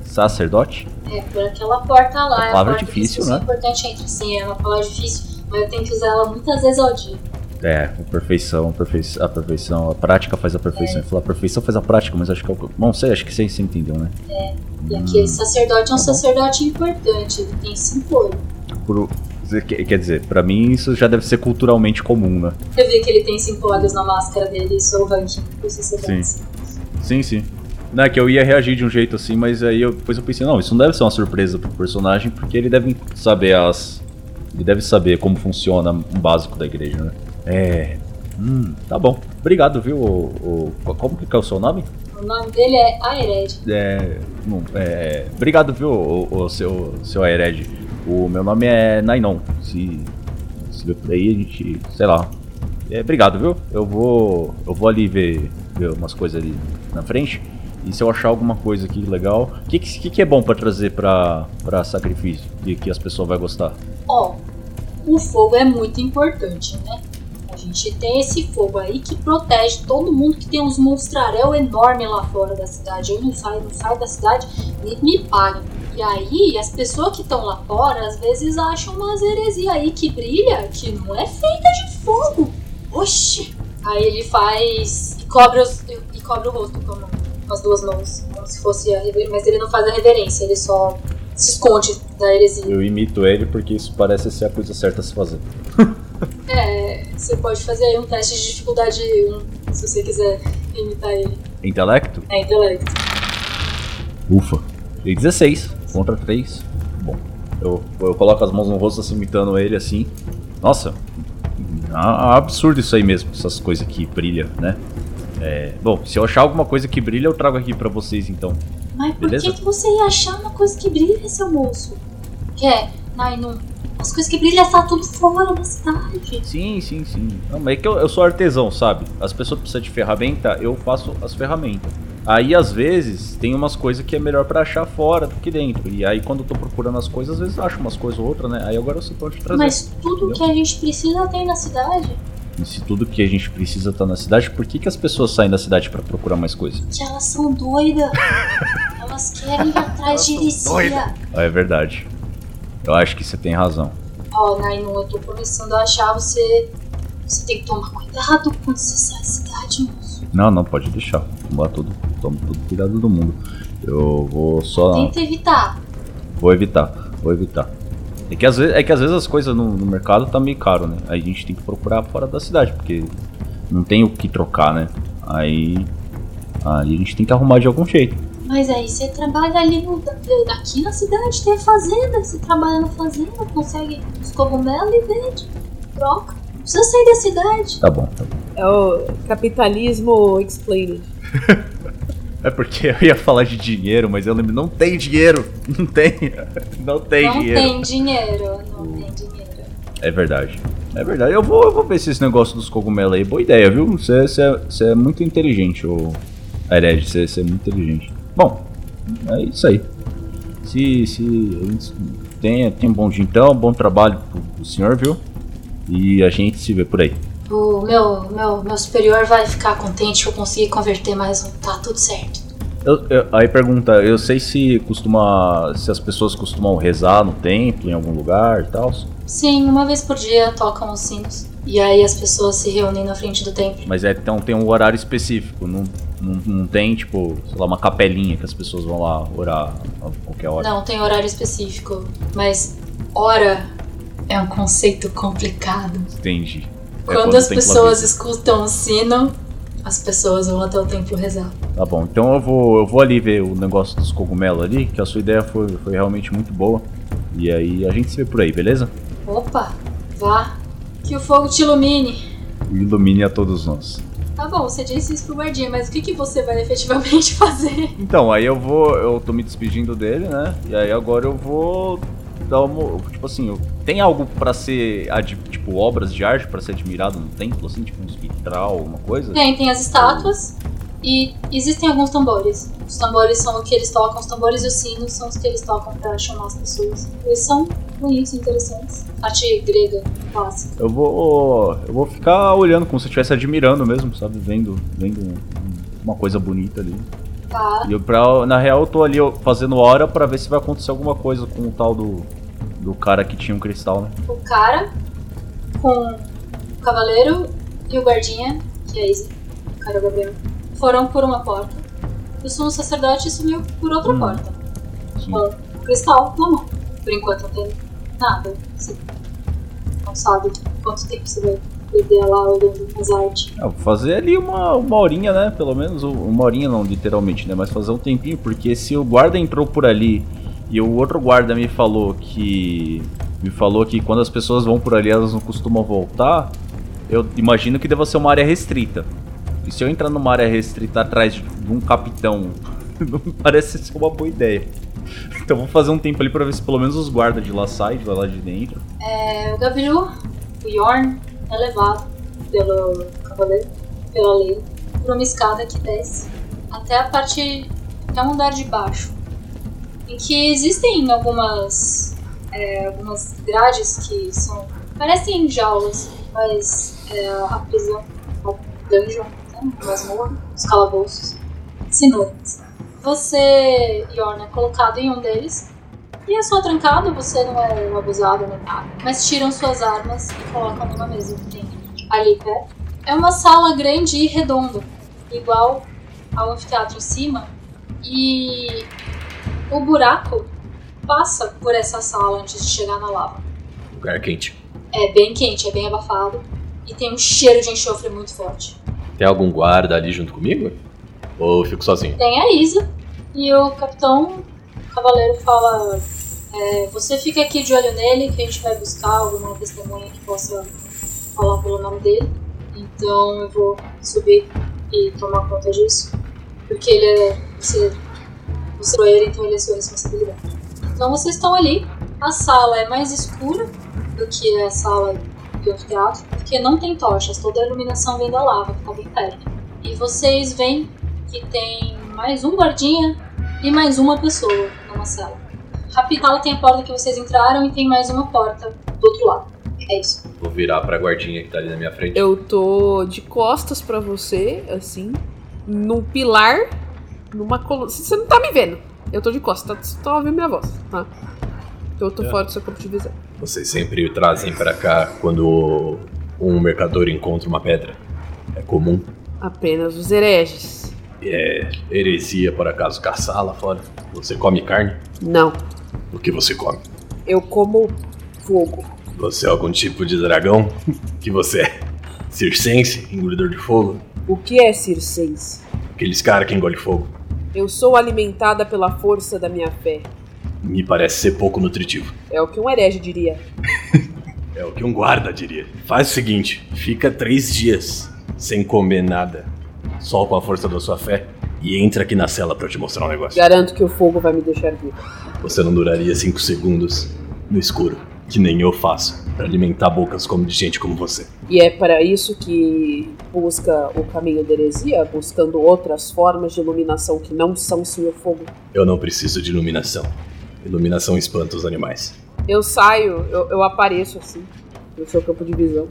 sacerdote? É por aquela porta lá. É a palavra porta difícil, né? É importante entre sim, é uma palavra difícil, mas eu tenho que usar ela muitas vezes ao dia. É, a perfeição, a perfeição, a prática faz a perfeição. Eu ia falar, a perfeição faz a prática, mas acho que é o. Não sei, acho que você, você entendeu, né? E Hum. aquele sacerdote é um Tá bom. sacerdote importante, ele tem cinco olhos. Por- quer dizer, pra mim isso já deve ser culturalmente comum, né? Eu vi que ele tem cinco olhos na máscara dele, isso é o ranking sacerdotes. Sim, sim. Não, é que eu ia reagir de um jeito assim, mas aí eu, depois eu pensei, não, isso não deve ser uma surpresa pro personagem, porque ele deve saber as. Ele deve saber como funciona um básico da igreja, né? É. Hum, tá bom. Obrigado, viu? O, o- como que é o seu nome? O nome dele é Aered. É. não, é obrigado, viu, o, o seu, seu Aered. O meu nome é Nainon. Se, se ver por aí, a gente. sei lá. É, obrigado, viu? Eu vou. Eu vou ali ver, ver umas coisas ali na frente. E se eu achar alguma coisa aqui legal. O que, que, que é bom pra trazer pra sacrifício? E que as pessoas vão gostar? Ó, o fogo é muito importante, né? A gente tem esse fogo aí que protege todo mundo que tem uns monstrarel enorme lá fora da cidade. Eu não saio, não saio da cidade, nem me pagam. E aí, as pessoas que estão lá fora, às vezes acham umas heresias aí que brilha, que não é feita de fogo. Oxi! Aí ele faz. e cobre, os- e cobre o rosto com, com as duas mãos, como se fosse a reverência. Mas ele não faz a reverência, ele só se esconde da heresia. Eu imito ele porque isso parece ser a coisa certa a se fazer. É, você pode fazer aí um teste de dificuldade 1, se você quiser imitar ele. Intelecto? É intelecto. Ufa. Dei 16 contra 3. Bom, eu, eu coloco as mãos no rosto assim, imitando ele assim. Nossa, absurdo isso aí mesmo, essas coisas que brilham, né? É, bom, se eu achar alguma coisa que brilha, eu trago aqui pra vocês então. Mas por Beleza. que, que você ia achar uma coisa que brilha, seu moço? Quer? Ai, não. As coisas que brilham tá tudo fora da cidade. Sim, sim, sim. Não, mas é que eu, eu sou artesão, sabe? As pessoas precisam de ferramenta, eu faço as ferramentas. Aí, às vezes, tem umas coisas que é melhor pra achar fora do que dentro. E aí, quando eu tô procurando as coisas, às vezes eu acho umas coisas ou outras, né? Aí agora pra onde trazer. Mas tudo entendeu? que a gente precisa tem na cidade. E se tudo que a gente precisa tá na cidade, por que, que as pessoas saem da cidade pra procurar mais coisa? Que elas são doidas. elas querem ir atrás de heresia. Ah, é verdade. Eu acho que você tem razão. Ó, Nainu, eu tô começando a achar você. Você tem que tomar cuidado quando você sai da cidade, moço. Não, não, pode deixar. Tomar tudo, toma todo cuidado do mundo. Eu vou só. Tenta evitar. Vou evitar, vou evitar. É que às vezes, é que às vezes as coisas no, no mercado tá meio caro, né? Aí a gente tem que procurar fora da cidade, porque não tem o que trocar, né? Aí, aí a gente tem que arrumar de algum jeito. Mas aí você trabalha ali no, aqui na cidade, tem a fazenda. Você trabalha na fazenda, consegue os cogumelos e vende. Troca. Não precisa sair da cidade. Tá bom, tá bom. É o capitalismo explained. É porque eu ia falar de dinheiro, mas eu lembro, não tem dinheiro. Não tem. Não tem não dinheiro. tem dinheiro. Não tem dinheiro. É verdade. É verdade. Eu vou, eu vou ver se esse negócio dos cogumelos aí. Boa ideia, viu? Você, é muito inteligente, ô Hered. Você, é muito inteligente. Bom, é isso aí. Se, se a gente tem, tem um bom dia então, bom trabalho pro, pro senhor, viu? E a gente se vê por aí. O meu, meu, meu superior vai ficar contente que eu consegui converter mais um. Tá tudo certo. Eu- eu- aí pergunta, eu sei se costuma. se as pessoas costumam rezar no templo, em algum lugar e tal. Sim, uma vez por dia tocam os sinos. E aí as pessoas se reúnem na frente do templo. Mas é, então tem um horário específico, não, não, não tem, tipo, sei lá, uma capelinha que as pessoas vão lá orar a qualquer hora. Não tem horário específico, mas hora é um conceito complicado. Entendi. É Quando o as pessoas escutam o sino, as pessoas vão até o templo rezar. Tá bom, então eu vou, eu vou ali ver o negócio dos cogumelos ali, que a sua ideia foi, foi realmente muito boa. E aí a gente se vê por aí, beleza? Opa, vá. Que o fogo te ilumine. Ilumine a todos nós. Tá bom, você disse isso pro guardinha, mas o que, que você vai efetivamente fazer? Então, aí eu vou. Eu tô me despedindo dele, né? E aí agora eu vou uma. Tipo assim, tem algo pra ser. Tipo, obras de arte pra ser admirado no templo, assim, tipo um espectral, alguma coisa? Tem, tem as estátuas e existem alguns tambores. Os tambores são o que eles tocam, os tambores e os sinos são os que eles tocam pra chamar as pessoas. Eles são bonitos, interessantes. Arte grega, clássica. Eu vou. Eu vou ficar olhando como se eu estivesse admirando mesmo, sabe? Vendo, vendo um- uma coisa bonita ali. Tá. E eu, pra, na real eu tô ali fazendo hora pra ver se vai acontecer alguma coisa com o tal do. Do cara que tinha um cristal, né? O cara com o cavaleiro e o guardinha, que é esse, o cara Gabriel, foram por uma porta. E o sumo sacerdote sumiu por outra Hum. porta. Sim. Com o cristal na mão. Por enquanto não tem nada. Você não sabe quanto tempo você vai perder lá olhando as artes. É, fazer ali uma, uma horinha, né? Pelo menos um- uma horinha não, literalmente, né? Mas fazer um tempinho, porque se o guarda entrou por ali e o outro guarda me falou que. Me falou que quando as pessoas vão por ali elas não costumam voltar, eu imagino que deva ser uma área restrita. E se eu entrar numa área restrita atrás de um capitão, não parece ser uma boa ideia. Então vou fazer um tempo ali pra ver se pelo menos os guardas de lá saem, de lá de dentro. É, o Gabiru, o Yorn, é levado pelo cavaleiro, pela lei, por uma escada que desce até a parte. até um andar de baixo. Em que existem algumas. é, algumas grades que são. parecem jaulas, mas é, a prisão, a dungeon, né, masmorra, os calabouços, sinônimos. Você, Yorn, é colocado em um deles e é só trancado, você não é abusado nem nada. Mas tiram suas armas e colocam numa mesa que tem ali perto. É uma sala grande e redonda, igual ao anfiteatro em cima. E o buraco passa por essa sala antes de chegar na lava. Lugar quente. É bem quente, é bem abafado. E tem um cheiro de enxofre muito forte. Tem algum guarda ali junto comigo? Ou eu fico sozinho? Tem a Isa e o capitão o cavaleiro fala: é, Você fica aqui de olho nele, que a gente vai buscar alguma testemunha que possa falar pelo nome dele. Então eu vou subir e tomar conta disso. Porque ele é. Você, você é ele, então ele é sua responsabilidade. Então vocês estão ali. A sala é mais escura do que a sala do anfiteatro, porque não tem tochas, toda a iluminação vem da lava, que tá bem perto. E vocês veem que tem mais um guardinha e mais uma pessoa numa cela. Rapidão tem a porta que vocês entraram e tem mais uma porta do outro lado. É isso. Vou virar pra guardinha que tá ali na minha frente. Eu tô de costas pra você, assim, num pilar, numa coluna. Você não tá me vendo. Eu tô de costas, tá, você tá ouvindo minha voz, tá? Eu tô É. fora do seu campo de visão. Vocês sempre trazem pra cá quando um mercador encontra uma pedra. É comum. Apenas os hereges. É heresia, por acaso, caçar lá fora. Você come carne? Não. O que você come? Eu como fogo. Você é algum tipo de dragão? que você é? Circense? Engolidor de fogo? O que é circense? Aqueles caras que engolem fogo. Eu sou alimentada pela força da minha fé. Me parece ser pouco nutritivo. É o que um herege diria. É o que um guarda diria. Faz o seguinte: fica três dias sem comer nada, só com a força da sua fé, e entra aqui na cela pra eu te mostrar um negócio. Garanto que o fogo vai me deixar vivo. Você não duraria cinco segundos no escuro, que nem eu faço, pra alimentar bocas como de gente como você. E é para isso que busca o caminho da heresia, buscando outras formas de iluminação que não são o Senhor Fogo. Eu não preciso de iluminação. Iluminação espanta os animais. Eu saio, eu, eu apareço assim, no seu campo de visão.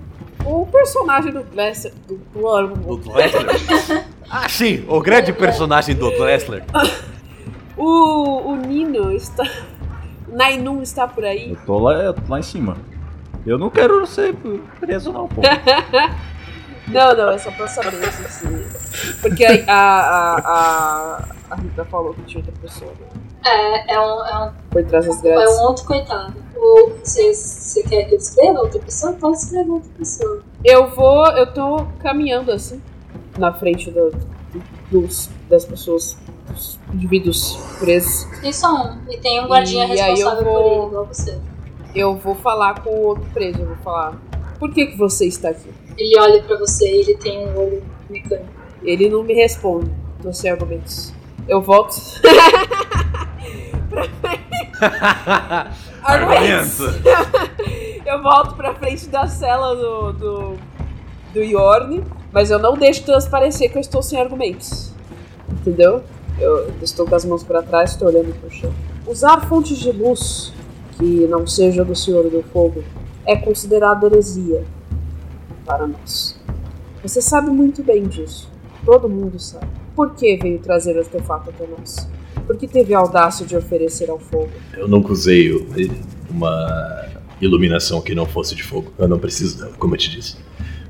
O personagem do Blesser, do, do, Do ah, sim, o grande personagem do Dressler. o, o Nino está. Nainun está por aí. Eu tô lá, lá em cima. Eu não quero ser preso, não, pô. Não, não, é só pra saber se. se- Porque a, a, a, a Rita falou que tinha outra pessoa né? É, é um, é um, por trás das é grades. um outro coitado. O- Você quer que eu escreva outra pessoa? Pode escrever outra pessoa. Eu vou. Eu tô caminhando assim, na frente do- do- dos, das pessoas, dos indivíduos presos. Tem só um. E tem um guardinha E aí eu responsável vou- por ele, igual você. Eu vou falar com o outro preso, eu vou falar. Por que, que você está aqui? Ele olha pra você e ele tem um olho mecânico. Ele não me responde. Tô sem argumentos. Eu volto. argumentos! eu volto pra frente da cela do, do, do Yorn, mas eu não deixo transparecer que eu estou sem argumentos. Entendeu? Eu estou com as mãos pra trás, estou olhando pro chão. Usar fontes de luz que não seja do Senhor do Fogo é considerado heresia para nós. Você sabe muito bem disso. Todo mundo sabe. Por que veio trazer o artefato até nós? Por que teve a audácia de oferecer ao fogo? Eu nunca usei uma iluminação que não fosse de fogo. Eu não preciso dela, como eu te disse.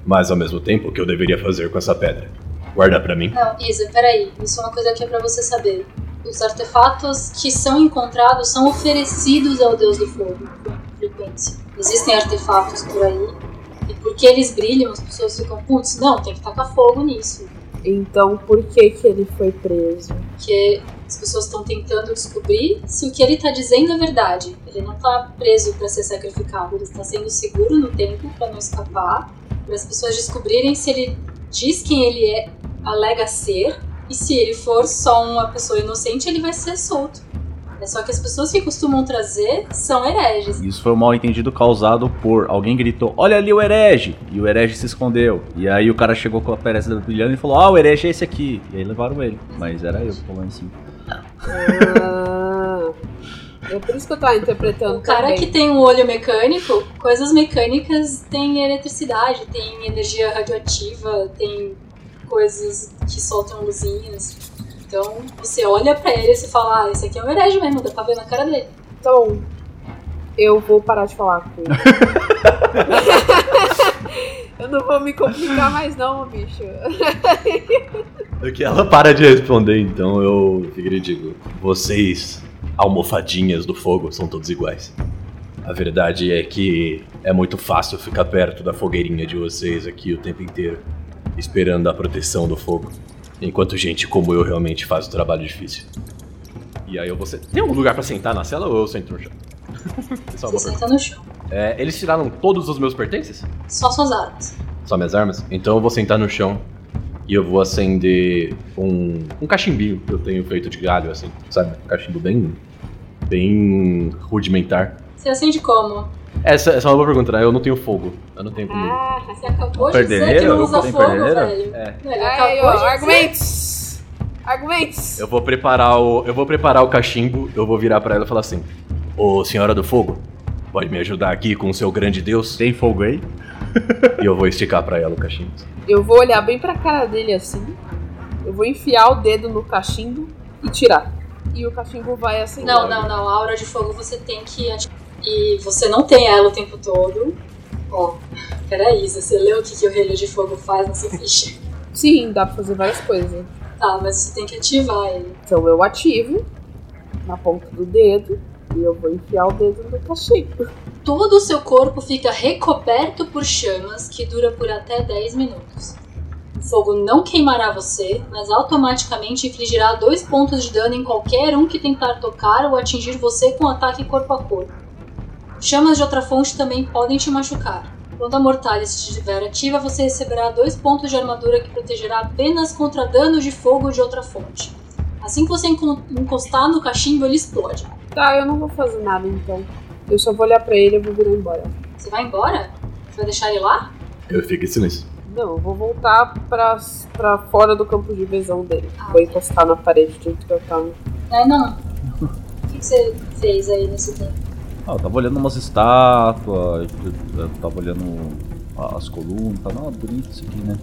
Mas ao mesmo tempo, o que eu deveria fazer com essa pedra? Guardar pra mim? Não, Isa, peraí. Isso é uma coisa que é pra você saber. Os artefatos que são encontrados são oferecidos ao Deus do Fogo com frequência. Existem artefatos por aí. E porque eles brilham, as pessoas ficam, putz, não, tem que tacar fogo nisso. Então, por que que ele foi preso? Porque as pessoas estão tentando descobrir se o que ele tá dizendo é verdade. Ele não tá preso pra ser sacrificado, ele está sendo seguro no tempo pra não escapar, para as pessoas descobrirem se ele diz quem ele é, alega ser, e se ele for só uma pessoa inocente, ele vai ser solto. É só que as pessoas que costumam trazer são hereges. Isso foi um mal entendido causado por alguém gritou: Olha ali o herege! E o herege se escondeu. E aí o cara chegou com a pereza brilhando e falou: Ah, o herege é esse aqui. E aí levaram ele. Mas era eu em cima. Ah, é por isso que eu tava interpretando O cara também. que tem um olho mecânico, coisas mecânicas tem eletricidade, tem energia radioativa, tem coisas que soltam luzinhas. Então você olha pra ele e você fala, ah, esse aqui é um herege mesmo, dá pra ver na cara dele. Então, eu vou parar de falar com ele. eu não vou me complicar mais não, bicho. O que ela para de responder, então eu fico e digo: Vocês, almofadinhas do fogo, são todos iguais. A verdade é que é muito fácil ficar perto da fogueirinha de vocês aqui o tempo inteiro, esperando a proteção do fogo, enquanto gente como eu realmente faz o trabalho difícil. E aí eu vou. Tem algum lugar pra sentar na cela ou eu sento no chão? Só Você senta no chão. É, eles tiraram todos os meus pertences? Só suas armas. Só minhas armas? Então eu vou sentar no chão e eu vou acender um, um cachimbinho que eu tenho feito de galho, assim, sabe? Um cachimbo bem. bem rudimentar. Você acende como? Essa, essa é uma boa pergunta, né? Eu não tenho fogo. Eu não tenho comigo. Ah, Você acabou de dizer que não usa fogo, velho. É. Ó, dizer. argumentos! Argumentos! Eu vou preparar o. Eu vou preparar o cachimbo, eu vou virar pra ela e falar assim: Ô senhora do fogo, pode me ajudar aqui com o seu grande deus? Tem fogo aí? e eu vou esticar pra ela o cachimbo. Eu vou olhar bem pra cara dele assim. Eu vou enfiar o dedo no cachimbo e tirar. E o cachimbo vai acender. Não, não, não. A aura de fogo você tem que. E você não tem ela o tempo todo. Ó, peraí, você leu o que, que o relho de fogo faz na sua ficha? Sim, dá pra fazer várias coisas. Tá, mas você tem que ativar ele. Então eu ativo na ponta do dedo e eu vou enfiar o dedo no cachimbo. Todo o seu corpo fica recoberto por chamas que dura por até 10 minutos. O fogo não queimará você, mas automaticamente infligirá dois pontos de dano em qualquer um que tentar tocar ou atingir você com ataque corpo a corpo. Chamas de outra fonte também podem te machucar. Quando a Mortalis estiver ativa, você receberá dois pontos de armadura que protegerá apenas contra danos de fogo de outra fonte. Assim que você enco- encostar no cachimbo, ele explode. Tá, eu não vou fazer nada então. Eu só vou olhar pra ele e vou virar embora. Você vai embora? Você vai deixar ele lá? Eu fico em silêncio. Não, eu vou voltar pra, pra fora do campo de visão dele. Ah. Vou encostar na parede de onde eu tava. É, não. O que, que você fez aí nesse tempo? Ah, eu tava olhando umas estátuas, eu- tava olhando as colunas, tá não, bonito isso aqui, né?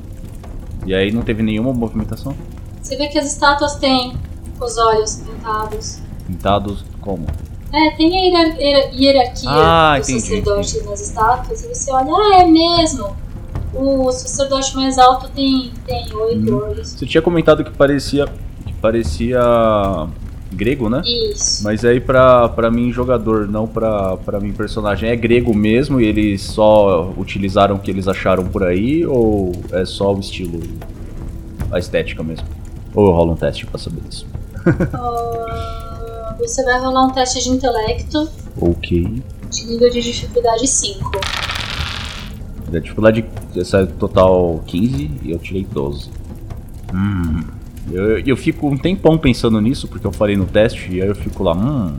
E aí não teve nenhuma movimentação? Você vê que as estátuas têm os olhos pintados. Pintados como? É, tem a hierar- hierar- hierarquia Ah, do entendi, sacerdote nas estátuas. E você olha, ah, é mesmo. O sacerdote mais alto tem, tem oito Hum. olhos. Você tinha comentado que parecia. que parecia. Grego, né? Isso. Mas aí pra, pra mim, jogador, não pra, pra mim, personagem, é grego mesmo e eles só utilizaram o que eles acharam por aí ou é só o estilo, a estética mesmo? Ou eu rolo um teste pra saber disso? Ah, você vai rolar um teste de intelecto Ok. de nível de dificuldade 5. A dificuldade essa é total 15 e eu tirei 12. Hum. Eu, eu fico um tempão pensando nisso, porque eu falei no teste, e aí eu fico lá, hum.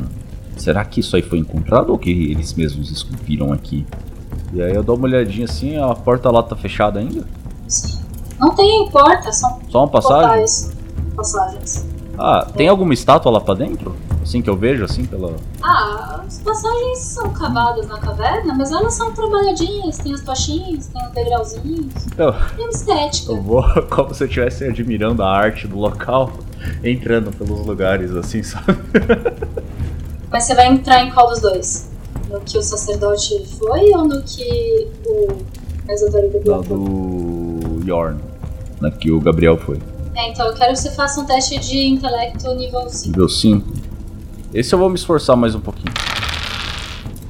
Será que isso aí foi encontrado ou que eles mesmos esculpiram aqui? E aí eu dou uma olhadinha assim, a porta lá tá fechada ainda? Sim. Não tem porta, são Só uma passagem? portais. Passagens. Ah, tem alguma estátua lá pra dentro? Assim que eu vejo, assim, pela. Ah, as passagens são cavadas na caverna, mas elas são trabalhadinhas, tem as tochinhas, tem os degrauzinhos, Então, tem uma estética. eu vou como se eu estivesse admirando a arte do local, entrando pelos lugares, assim, sabe? Mas você vai entrar em qual dos dois? No que o sacerdote foi ou no que o Da Gabriel foi? do Yorn, né, que o Gabriel foi. É, então eu quero que você faça um teste de intelecto nível 5. Nível 5. Esse eu vou me esforçar mais um pouquinho.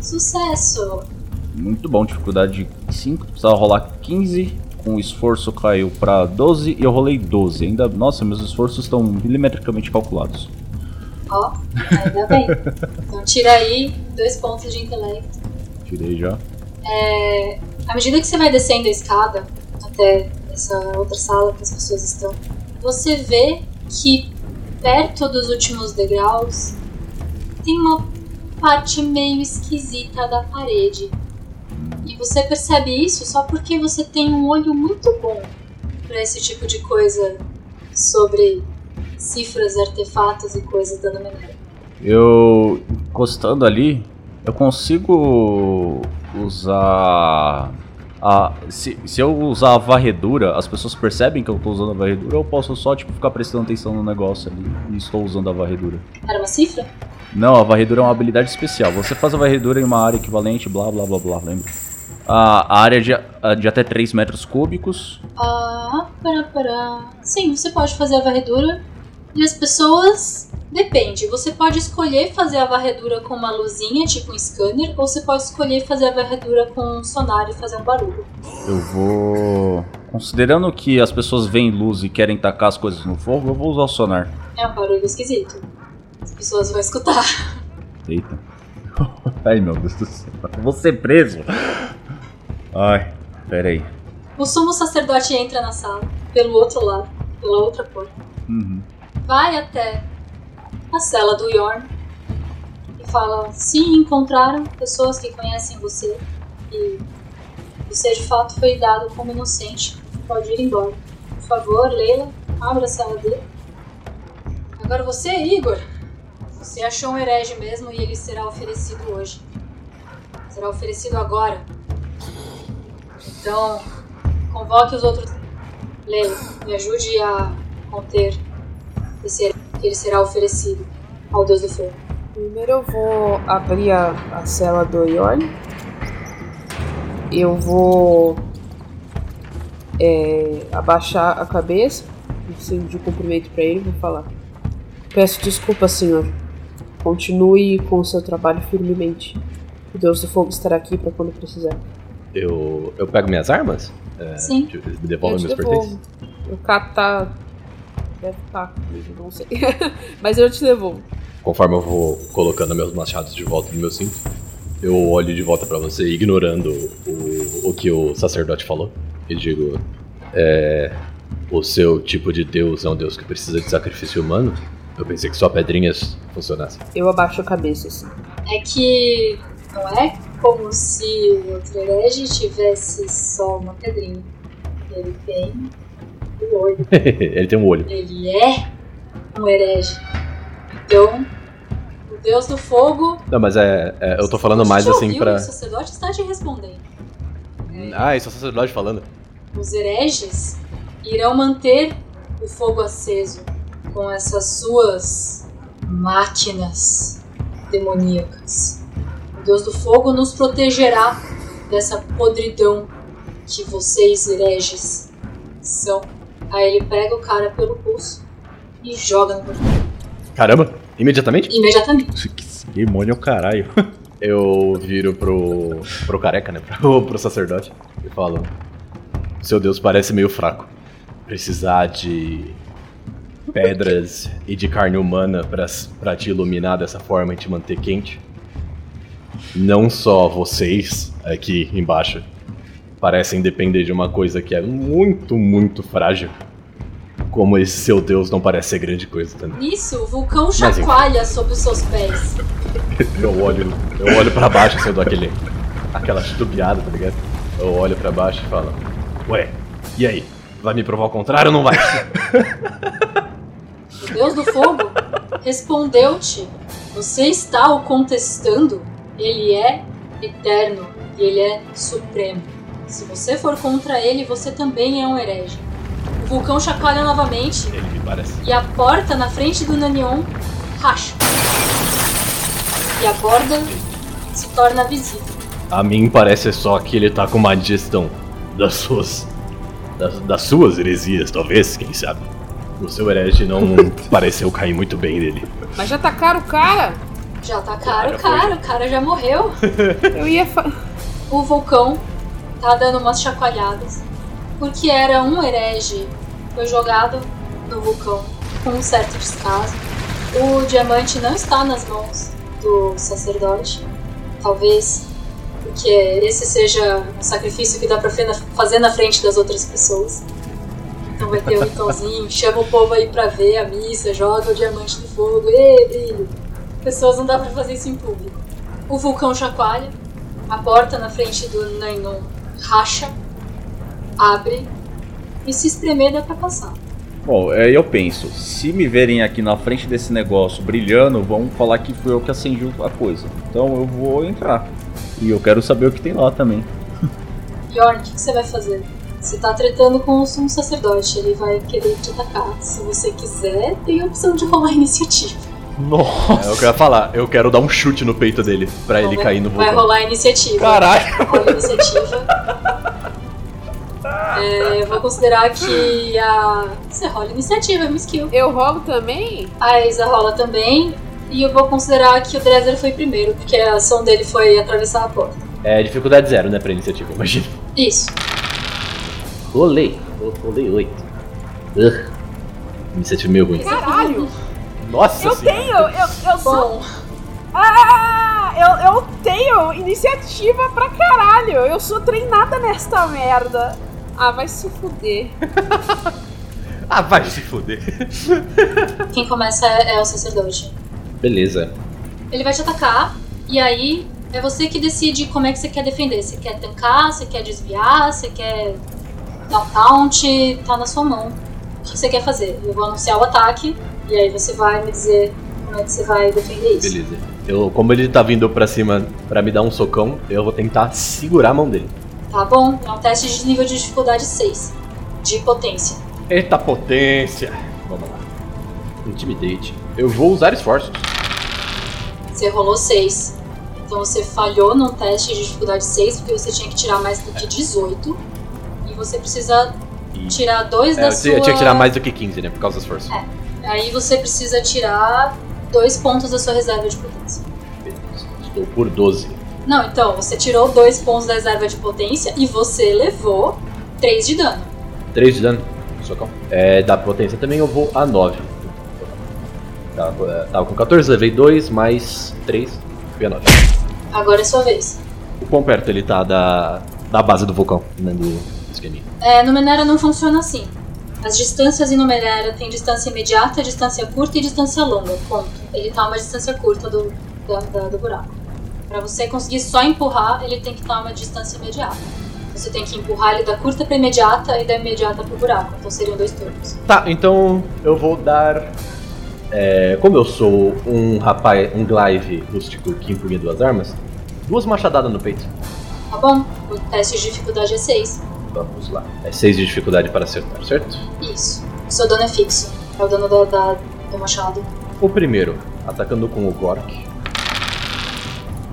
Sucesso! Muito bom, dificuldade 5. Precisava rolar 15. Com esforço caiu pra 12 e eu rolei 12. Ainda, nossa, meus esforços estão milimetricamente calculados. Ó, ainda bem. Então tira aí dois pontos de intelecto. Tirei já. É, à medida que você vai descendo a escada até essa outra sala que as pessoas estão, você vê que perto dos últimos degraus tem uma parte meio esquisita da parede. E você percebe isso só porque você tem um olho muito bom para esse tipo de coisa sobre cifras, artefatos e coisas da Numenera. Eu encostando ali, eu consigo usar a se, se eu usar a varredura, as pessoas percebem que eu tô usando a varredura ou eu posso só tipo ficar prestando atenção no negócio ali e estou usando a varredura? Era uma cifra? Não, a varredura é uma habilidade especial. Você faz a varredura em uma área equivalente, blá blá blá blá, lembra? A, a área de, a- de até 3 metros cúbicos. Ah, pará, pará. Sim, você pode fazer a varredura. E as pessoas. Depende. Você pode escolher fazer a varredura com uma luzinha, tipo um scanner, ou você pode escolher fazer a varredura com um sonar e fazer um barulho. Eu vou. Considerando que as pessoas veem luz e querem tacar as coisas no fogo, eu vou usar o sonar. É um barulho esquisito. As pessoas vão escutar. Eita. Ai meu Deus do céu. Eu Vou ser preso. Ai, pera aí. O sumo sacerdote entra na sala, pelo outro lado, pela outra porta. Uhum. Vai até a cela do Yorn e fala: se encontraram pessoas que conhecem você e você de fato foi dado como inocente, pode ir embora. Por favor, Leila, abra a cela dele. Agora você, Igor, você achou um herege mesmo e ele será oferecido hoje. Será oferecido agora. Então, convoque os outros. Leio, me ajude a conter esse herege que ele será oferecido ao Deus do Fogo. Primeiro eu vou abrir a, a cela do Yorn. Eu vou é, abaixar a cabeça, signo de cumprimento para ele, vou falar. Peço desculpa, senhor. Continue com o seu trabalho firmemente. O Deus do Fogo estará aqui para quando precisar. Eu, eu pego minhas armas? É, Sim. Me eu devolvem te meus devolvo. pertences? O Cato. Deve estar, não sei. Mas eu te devolvo. Conforme eu vou colocando meus machados de volta no meu cinto, eu olho de volta pra você, ignorando o, o que o sacerdote falou. E digo: É. O seu tipo de Deus é um Deus que precisa de sacrifício humano? Eu pensei que só pedrinhas funcionassem. Eu abaixo a cabeça assim. É que não é como se o outro herege tivesse só uma pedrinha. Ele tem olho. Ele tem um olho. Ele é um herege. Então, o Deus do Fogo. Não, mas é. é, eu tô falando mais assim pra. O sacerdote está te respondendo. Ah, esse é o sacerdote falando. Os hereges irão manter o fogo aceso com essas suas máquinas demoníacas. O Deus do Fogo nos protegerá dessa podridão que vocês, hereges, são. Aí ele pega o cara pelo pulso e joga no portão. Caramba, imediatamente? Imediatamente. Que cerimônia é o caralho. Eu viro pro. pro careca, né? Pro, pro sacerdote. E falo: Seu Deus parece meio fraco. Precisar de. pedras e de carne humana pra te iluminar dessa forma e te manter quente. Não só vocês aqui embaixo parecem depender de uma coisa que é muito, muito frágil. Como esse seu Deus não parece ser grande coisa também. Nisso, o vulcão chacoalha sob os seus pés. Eu olho, eu olho pra baixo, assim, eu dou aquele, aquela titubeada, tá ligado? Eu olho pra baixo e falo, ué, e aí? Vai me provar o contrário ou não vai? O Deus do Fogo respondeu-te: Você está o contestando? Ele é eterno e ele é supremo. Se você for contra ele, você também é um herege. O vulcão chacoalha novamente Ele me parece. e a porta na frente do Nanion racha. E a borda se torna visível. A mim parece só que ele tá com má digestão das suas. Das, das suas heresias, talvez, quem sabe. O seu herege não pareceu cair muito bem dele. Mas já tacaram o cara? Já tá caro, foi. caro, o cara já morreu. Eu ia fa... o vulcão tá dando umas chacoalhadas. Porque era um herege foi jogado no vulcão com um certo descaso. O diamante não está nas mãos do sacerdote. Talvez porque esse seja um sacrifício que dá fe- fazer na frente das outras pessoas. Então vai ter um ritualzinho, chama o povo aí pra ver a missa, joga o diamante no fogo, ê, brilho. Pessoas não dá pra fazer isso em público. O vulcão chacoalha, a porta na frente do Nainon racha, abre e se espremer dá pra passar. Bom, aí eu penso, se me verem aqui na frente desse negócio brilhando, vão falar que fui eu que acendi a coisa. Então eu vou entrar. E eu quero saber o que tem lá também. Bjorn, o que que você vai fazer? Você tá tretando com o sumo sacerdote, ele vai querer te atacar. Se você quiser, tem a opção de rolar iniciativa. É o que eu ia falar, eu quero dar um chute no peito dele pra ele Vai- cair no Vai vulcão. rolar iniciativa. Caralho! Rola iniciativa. É, eu vou considerar que a. Você rola iniciativa, é uma skill. Eu rolo também? A Isa rola também. E eu vou considerar que o Dresser foi primeiro, porque a ação dele foi atravessar a porta. É dificuldade zero, né, pra iniciativa, imagina. Isso. Rolei, rolei oito. Ugh. Iniciativa meio ruim. Caralho! Nossa Eu senhora. tenho! Eu, eu sou. Ah! Eu, eu tenho iniciativa pra caralho! Eu sou treinada nesta merda! Ah, vai se fuder. Ah, vai se fuder. quem começa é, é o sacerdote. Beleza. Ele vai te atacar, e aí é você que decide como é que você quer defender. Você quer tancar, você quer desviar, você quer dar um taunt, tá na sua mão. O que você quer fazer? Eu vou anunciar o ataque, e aí você vai me dizer como é que você vai defender isso. Beleza. Eu, como ele tá vindo pra cima pra me dar um socão, eu vou tentar segurar a mão dele. Tá bom? É um teste de nível de dificuldade 6. De potência. Eita potência! Vamos lá. Intimidate. Eu vou usar esforços. Você rolou 6. Então você falhou num teste de dificuldade 6, porque você tinha que tirar mais do que 18. E você precisa E- tirar dois É, da eu, sua. eu tinha que tirar mais do que 15, né? Por causa do esforço. É. Aí você precisa tirar dois pontos da sua reserva de potência. Estou por 12. Não, então, você tirou dois pontos da reserva de potência e você levou 3 de dano. 3 de dano. Socão. É, da potência também eu vou a 9. Tava, é, tava com 14, levei 2, mais 3, fui a 9. Agora é sua vez. O quão perto ele tá da, da base do vulcão, né, do esqueminha. É, no Menera não funciona assim. As distâncias em Numenera tem distância imediata, distância curta e distância longa. Ponto. Ele tá uma distância curta do, da- da- do buraco. Pra você conseguir só empurrar, ele tem que estar a uma distância imediata. Você tem que empurrar ele da curta pra imediata e da imediata pro buraco. Então seriam dois turnos. Tá, então eu vou dar. é, como eu sou um rapaz, um glaive rústico que empunha duas armas, duas machadadas no peito. Tá bom? O teste de dificuldade é 6. Vamos lá. É 6 de dificuldade para acertar, certo? Isso. Seu dano é fixo. É o dano da, da- do machado. O primeiro, atacando com o Gork.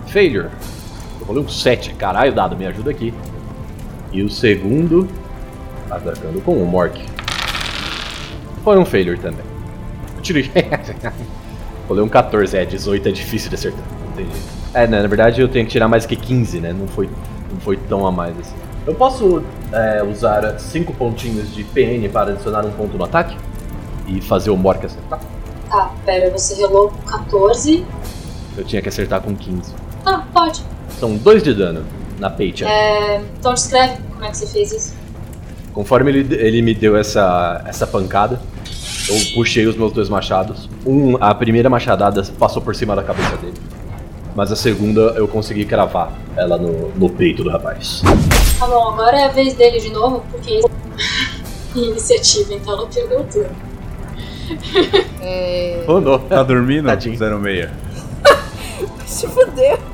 Failure. Eu rolei um 7. Caralho, dado, me ajuda aqui. E o segundo, atacando com o Mork. Foi um failure também. Eu tirei. rolei um 14, é, 18 é difícil de acertar. Não tem jeito. É, né, na verdade eu tenho que tirar mais que 15, né? Não foi, não foi tão a mais assim. Eu posso é, usar 5 pontinhos de PN para adicionar um ponto no ataque? E fazer o Mork acertar? Tá, pera, você relou 14. Eu tinha que acertar com 15. Tá, pode. São 2 de dano na peixe. É, então descreve como é que você fez isso. Conforme ele, ele me deu essa, essa pancada, eu puxei os meus dois machados. Um, a primeira machadada passou por cima da cabeça dele. Mas a segunda eu consegui cravar ela no, no peito do rapaz. Tá bom, agora é a vez dele de novo, porque iniciativa, então ela perdeu o turno. É... Oh, não. Tá dormindo? Tadinho. 06. Se fudeu.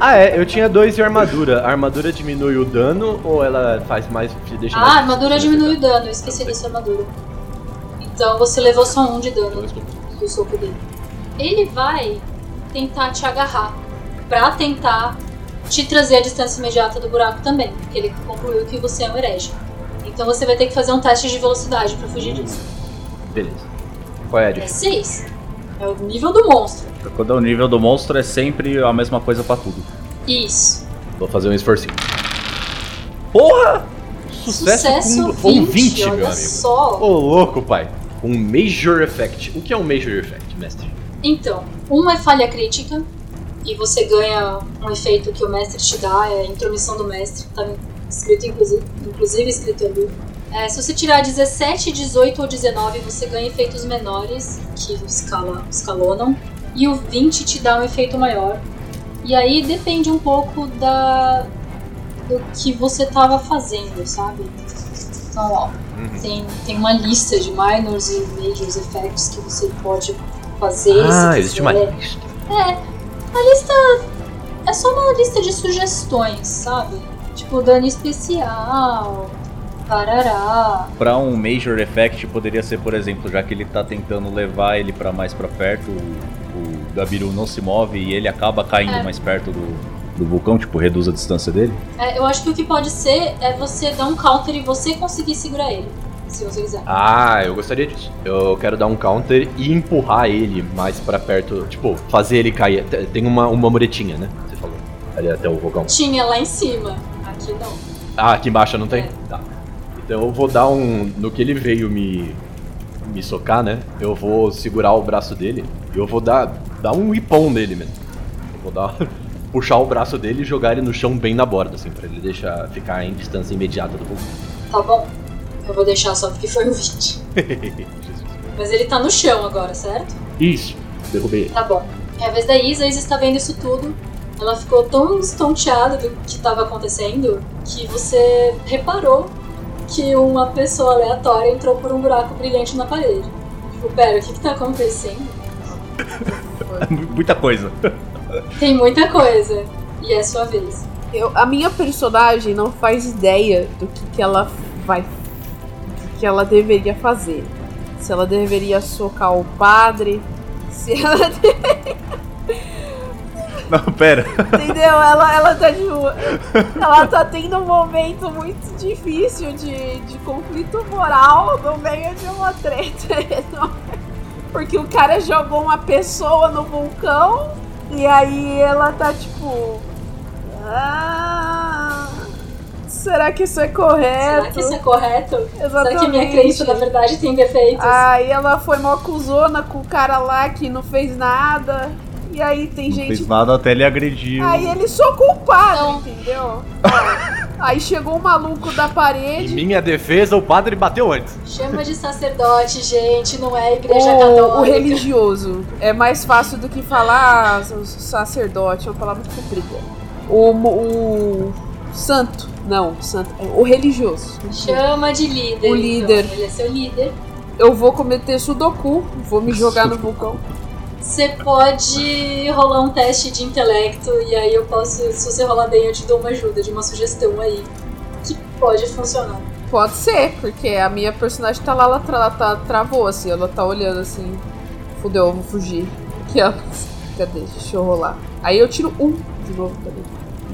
Ah, é, eu tinha dois de armadura. A armadura diminui o dano ou ela faz mais. Deixa Ah, mais a armadura diminui o dano, eu esqueci da sua armadura. Então você levou só um de dano do soco dele. Ele vai tentar te agarrar pra tentar te trazer a distância imediata do buraco também, porque ele concluiu que você é um herege. Então você vai ter que fazer um teste de velocidade pra fugir disso. Beleza. Qual é a É diferença? 6. É o nível do monstro. Quando é o nível do monstro, é sempre a mesma coisa pra tudo. Isso. Vou fazer um esforcinho. Porra! Sucesso, com- com 20, olha meu amigo. só. Ô, louco, pai. Um Major Effect. O que é um Major Effect, mestre? Então, um é falha crítica, e você ganha um efeito que o mestre te dá, é a intromissão do mestre, tá escrito inclusive, inclusive escrito ali. É, se você tirar 17, 18 ou 19, você ganha efeitos menores que escala, escalonam, e o 20 te dá um efeito maior. E aí depende um pouco da do que você tava fazendo, sabe? Então, ó, tem, tem uma lista de minors e majors effects que você pode fazer. Ah, se existe uma lista. É, a lista é só uma lista de sugestões, sabe? Tipo, dano especial, parará. Pra um Major Effect, poderia ser, por exemplo, já que ele tá tentando levar ele pra mais pra perto, o, o Gabiru não se move e ele acaba caindo É. mais perto do, do vulcão, tipo, reduz a distância dele. É, eu acho que o que pode ser é você dar um counter e você conseguir segurar ele, se você quiser. Ah, eu gostaria disso. Eu quero dar um counter e empurrar ele mais pra perto. Tipo, fazer ele cair. Te- Tem uma, uma muretinha, né? Você falou. Ali até o vulcão. Tinha lá em cima, aqui não. Ah, aqui embaixo não tem? É. Tá. Então eu vou dar um. No que ele veio me. me socar, né? Eu vou segurar o braço dele e eu vou dar. dar um ipom nele, mano. Eu vou dar. puxar o braço dele e jogar ele no chão bem na borda, assim, pra ele deixar ficar em distância imediata do vulcão. Tá bom? Eu vou deixar só porque foi o 20. Mas ele tá no chão agora, certo? Isso, derrubei ele. Tá bom. É a vez da Isa, a Isa está vendo isso tudo. Ela ficou tão estonteada do que estava acontecendo que você reparou que uma pessoa aleatória entrou por um buraco brilhante na parede. Tipo, pera, o que, que tá acontecendo? Muita coisa. Tem muita coisa. e é sua vez. Eu, a minha personagem não faz ideia do que, que ela vai. Que, ela deveria fazer. Se ela deveria socar o padre. Se ela. Não, pera. Entendeu? Ela, ela tá tipo. Ela tá tendo um momento muito difícil de, de conflito moral no meio de uma treta enorme. Porque o cara jogou uma pessoa no vulcão e aí ela tá tipo. Ah, será que isso é correto? Será que isso é correto? Exatamente. Será que minha crença na verdade tem defeitos? Aí ela foi mó cuzona com o cara lá que não fez nada. E aí tem Não gente fez nada até ele agrediu. Aí ele só culpado, Não. entendeu? Aí chegou o maluco da Em parede. minha defesa, o padre bateu antes. Chama de sacerdote, gente, não é igreja O, católica. o religioso. É mais fácil do que falar ah, sacerdote, é uma palavra muito comprida. O, o santo. Não, santo. é O religioso. Chama de líder. O líder. Então, ele é seu líder. Eu vou cometer sudoku, vou me jogar no vulcão. Você pode rolar um teste de intelecto e aí eu posso, se você rolar bem, eu te dou uma ajuda, de uma sugestão aí que pode funcionar. Pode ser, porque a minha personagem tá lá, ela, tra- ela tá, travou assim, ela tá olhando assim. Fudeu, eu vou fugir. Aqui, ó. Cadê? Deixa eu rolar. Aí eu tiro um de novo também.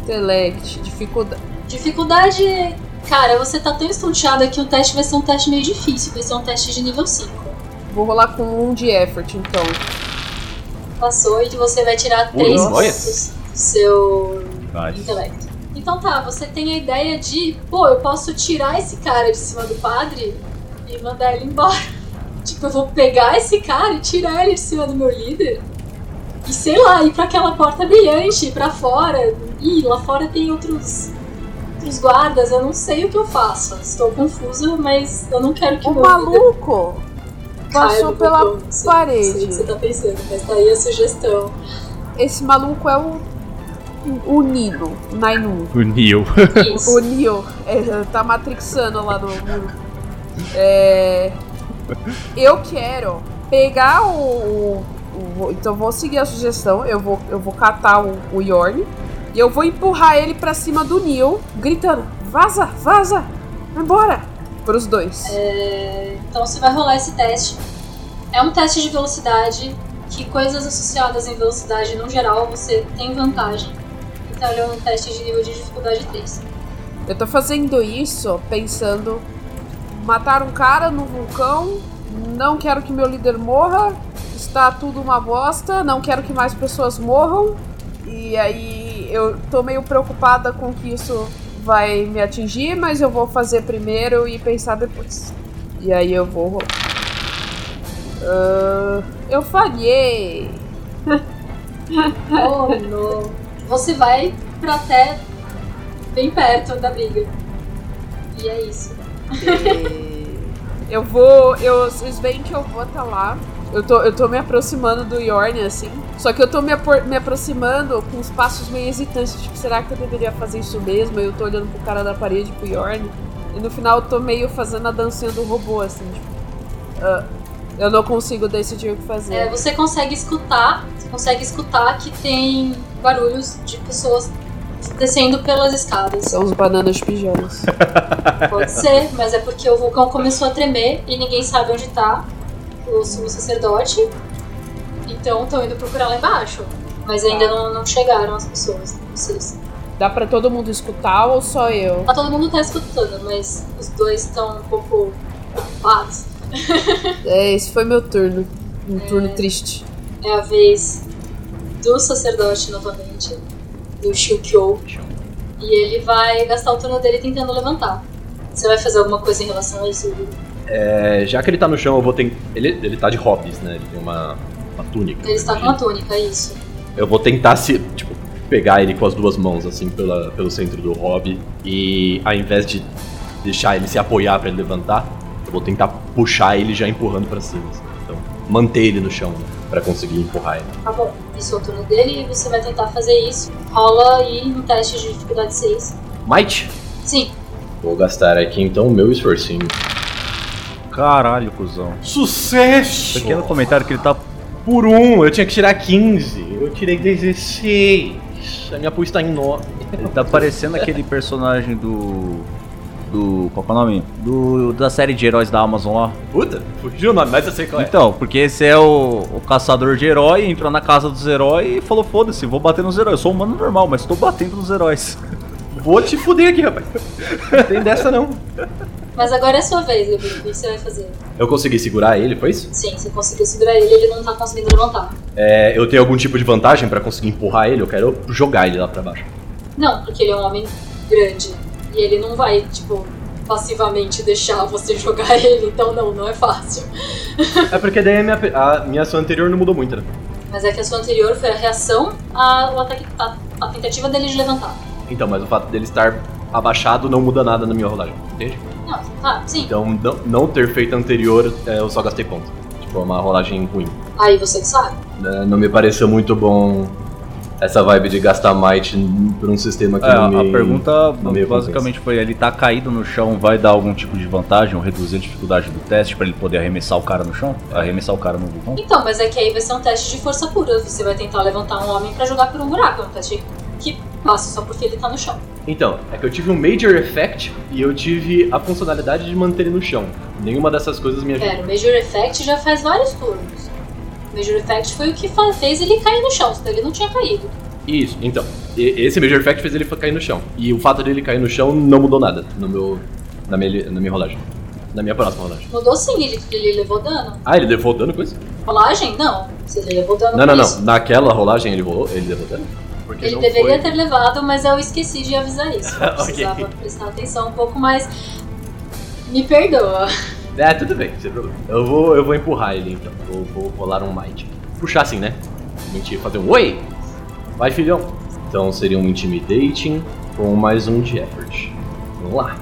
Intellect, dificuldade. Dificuldade, cara, você tá tão estonteado que o teste vai ser um teste meio difícil, vai ser um teste de nível 5. Vou rolar com um de effort, então. Passou e você vai tirar Ui, 3 olha. pontos do seu Nice. intelecto. Então tá, você tem a ideia de, pô, eu posso tirar esse cara de cima do padre e mandar ele embora. Tipo, eu vou pegar esse cara e tirar ele de cima do meu líder. E sei lá, ir pra aquela porta brilhante, ir pra fora. Ih, lá fora tem outros, outros guardas, eu não sei o que eu faço. Estou confusa, mas eu não quero que O maluco passou pela vulcão. Não sei- Não sei o que parede. você tá pensando, mas tá aí a sugestão. Esse maluco é o. O Nino, o Nainu. O Neil. Isso. O Neo é, tá matrixando lá no muro. É, eu quero pegar o, o- o- Então vou seguir a sugestão. Eu vou, eu vou catar o, o Yorn. E eu vou empurrar ele pra cima do Neo, gritando: Vaza, vaza! Embora! Pros dois. É, Então você vai rolar esse teste. É um teste de velocidade, que coisas associadas em velocidade no geral você tem vantagem. Então ele é um teste de nível de dificuldade 3. Eu tô fazendo isso pensando: matar um cara no vulcão. Não quero que meu líder morra. Está tudo uma bosta. Não quero que mais pessoas morram. E aí eu tô meio preocupada com que isso vai me atingir, mas eu vou fazer primeiro e pensar depois. E aí eu vou. Ah, eu falhei. Oh, não. Você vai pra até bem perto da briga. E é isso. Eu vou. Eu, vocês veem que eu vou até lá. Eu tô, eu tô me aproximando do Yorn, assim. Só que eu tô me, me aproximando com os passos meio hesitantes. Tipo, será que eu deveria fazer isso mesmo? Eu tô olhando pro cara da parede, pro Yorn. E no final eu tô meio fazendo a dancinha do robô, assim, tipo. ah, eu não consigo decidir o que fazer. É, você consegue escutar, você consegue escutar que tem barulhos de pessoas descendo pelas escadas. São os bananas de pijamas. Pode ser, mas é porque o vulcão começou a tremer e ninguém sabe onde tá o sumo sacerdote. Então estão indo procurar lá embaixo. Mas ainda não, não chegaram as pessoas, vocês. Dá pra todo mundo escutar ou só eu? Tá, todo mundo tá escutando, mas os dois estão um pouco preocupados. É, esse foi meu turno. Um turno triste. É a vez do sacerdote novamente, do Shukyo. E ele vai gastar o turno dele tentando levantar. Você vai fazer alguma coisa em relação a isso? É, já que ele tá no chão, eu vou ter. Ele, ele tá de hobbies, né? Ele tem uma, uma túnica. Ele está com uma túnica, é isso. Eu vou tentar se. Tipo, pegar ele com as duas mãos, assim, pela, pelo centro do hobby. E ao invés de deixar ele se apoiar pra ele levantar, eu vou tentar puxar ele já empurrando pra cima. assim. Então, manter ele no chão, né? Pra conseguir empurrar ele. Tá bom, isso é o turno dele e você vai tentar fazer isso. Rola aí um teste de dificuldade 6. Might! Sim, Vou gastar aqui então o meu esforcinho. Caralho, cuzão. Sucesso! Pequeno comentário que ele tá. Por um, eu tinha que tirar 15. Eu tirei 16. pulso, a minha pulso tá em nó. Ele tá parecendo aquele personagem do. Do. Qual é o nome? Do, da série de heróis da Amazon lá. Puta, fugiu o nome, mas eu sei qual é. Então, porque esse é o, o caçador de herói, entrou na casa dos heróis e falou: foda-se, vou bater nos heróis. Eu sou um humano normal, mas tô batendo nos heróis. Vou te fuder aqui, rapaz. Não tem dessa não. Mas agora é sua vez, Gabriel. O que você vai fazer? Eu consegui segurar ele, foi isso? Sim, você conseguiu segurar ele, ele não tá conseguindo levantar. É, eu tenho algum tipo de vantagem pra conseguir empurrar ele? Eu quero jogar ele lá pra baixo. Não, porque ele é um homem grande. E ele não vai, tipo, passivamente deixar você jogar ele. Então não, não é fácil. É porque daí a minha, a minha ação anterior não mudou muito, né? Mas é que a sua anterior foi a reação ao ataque, a, a tentativa dele de levantar. Então, mas o fato dele estar abaixado não muda nada na minha rolagem, entende? Não, tá, sim. Então, não, não ter feito anterior, é, eu só gastei ponto. Tipo, é uma rolagem ruim. Aí você que sabe. É, não me pareceu muito bom essa vibe de gastar might por um sistema que É, não me... a pergunta basicamente foi: ele tá caído no chão, vai dar algum tipo de vantagem ou reduzir a dificuldade do teste pra ele poder arremessar o cara no chão? Arremessar o cara no vulcão? Então, mas é que aí vai ser um teste de força pura. Você vai tentar levantar um homem pra jogar por um buraco. É um teste que passa só porque ele tá no chão. Então, é que eu tive um Major Effect e eu tive a funcionalidade de manter ele no chão. Nenhuma dessas coisas me ajuda. Pera, o Major Effect já faz vários turnos. O Major Effect foi o que fez ele cair no chão, senão ele não tinha caído. Isso, então. Esse Major Effect fez ele cair no chão. E o fato dele cair no chão não mudou nada no meu, na, minha, na minha rolagem. Na minha próxima rolagem. Mudou sim, ele, ele levou dano. Ah, ele levou dano com isso? Rolagem? Não. Você levou dano Não, com não, isso. não. Naquela rolagem ele levou, ele levou dano? Porque Ele deveria foi... ter levado, mas eu esqueci de avisar isso. Eu precisava prestar atenção um pouco mais. Me perdoa. É, tudo bem, sem problema. Eu vou, eu vou empurrar ele então. Vou, vou rolar um might. Puxar assim, né? Mentir, fazer um oi! Vai, filhão! Então seria um intimidating com mais um de effort. Vamos lá.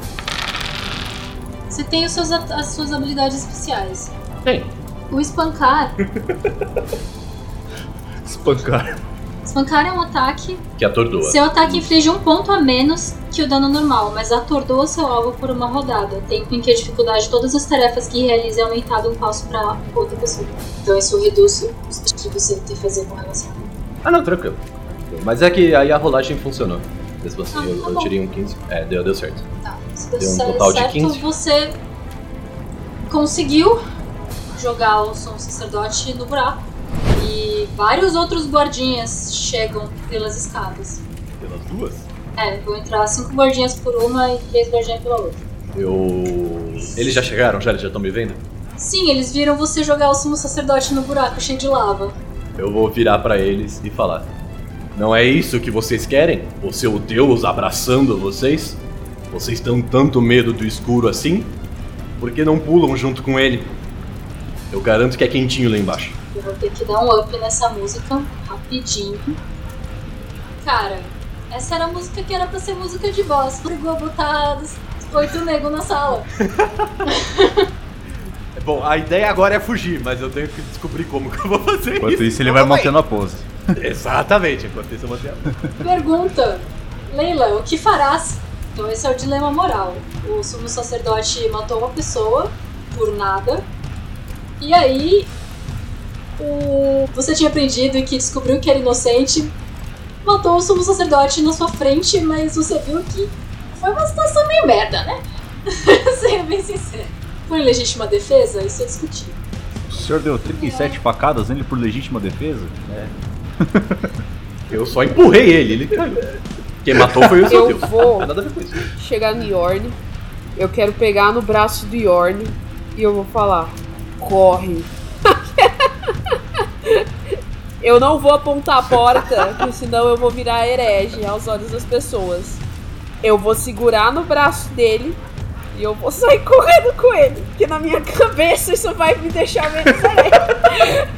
Você tem seus, as suas habilidades especiais. Tem. O espancar. Espancar. Espancar é um ataque. Que atordoa. Seu ataque inflige um ponto a menos que o dano normal, mas atordoa seu alvo por uma rodada. Tempo em que a dificuldade de todas as tarefas que realize é aumentada um passo para outra pessoa. Então isso reduz o que você tem que fazer com relação. Ah, não, tranquilo. Mas é que aí a rolagem funcionou. Mesmo assim, Ah, eu, tá eu tirei um 15. É, deu, deu certo. Tá, se deu Deu um total de certo, 15. você conseguiu jogar o som sacerdote no buraco. E vários outros guardinhas chegam pelas escadas. Pelas duas? É, vão entrar cinco guardinhas por uma e três guardinhas pela outra. Eu. Eles já chegaram? Já? Eles já estão me vendo? Sim, eles viram você jogar o sumo sacerdote no buraco cheio de lava. Eu vou virar pra eles e falar: Não é isso que vocês querem? O seu Deus abraçando vocês? Vocês têm tanto medo do escuro assim? Por que não pulam junto com ele? Eu garanto que é quentinho lá embaixo. Eu vou ter que dar um up nessa música rapidinho. Cara, essa era a música que era pra ser música de boss. Brigou botar os oito nego na sala. Bom, a ideia agora é fugir, mas eu tenho que descobrir como que eu vou fazer Enquanto isso. isso, ele vai mantendo a pose. Exatamente, enquanto isso eu mantenho. a- Pergunta: Leila, o que farás? Então, esse é o dilema moral. O sumo sacerdote matou uma pessoa por nada. E aí, o... você tinha aprendido e que descobriu que era inocente. Matou o sumo sacerdote na sua frente, mas você viu que foi uma situação meio merda, né? Sendo bem sincero. Por legítima defesa, isso é discutível. O senhor deu 37 facadas nele por legítima defesa? Eu só empurrei ele, ele caiu. Quem matou foi o seu Eu Deus. vou nada a ver com isso. chegar no Yorn, eu quero pegar no braço do Yorn e eu vou falar: corre. Eu não vou apontar a porta, porque senão eu vou virar herege aos olhos das pessoas. Eu vou segurar no braço dele e eu vou sair correndo com ele, porque na minha cabeça isso vai me deixar menos herege.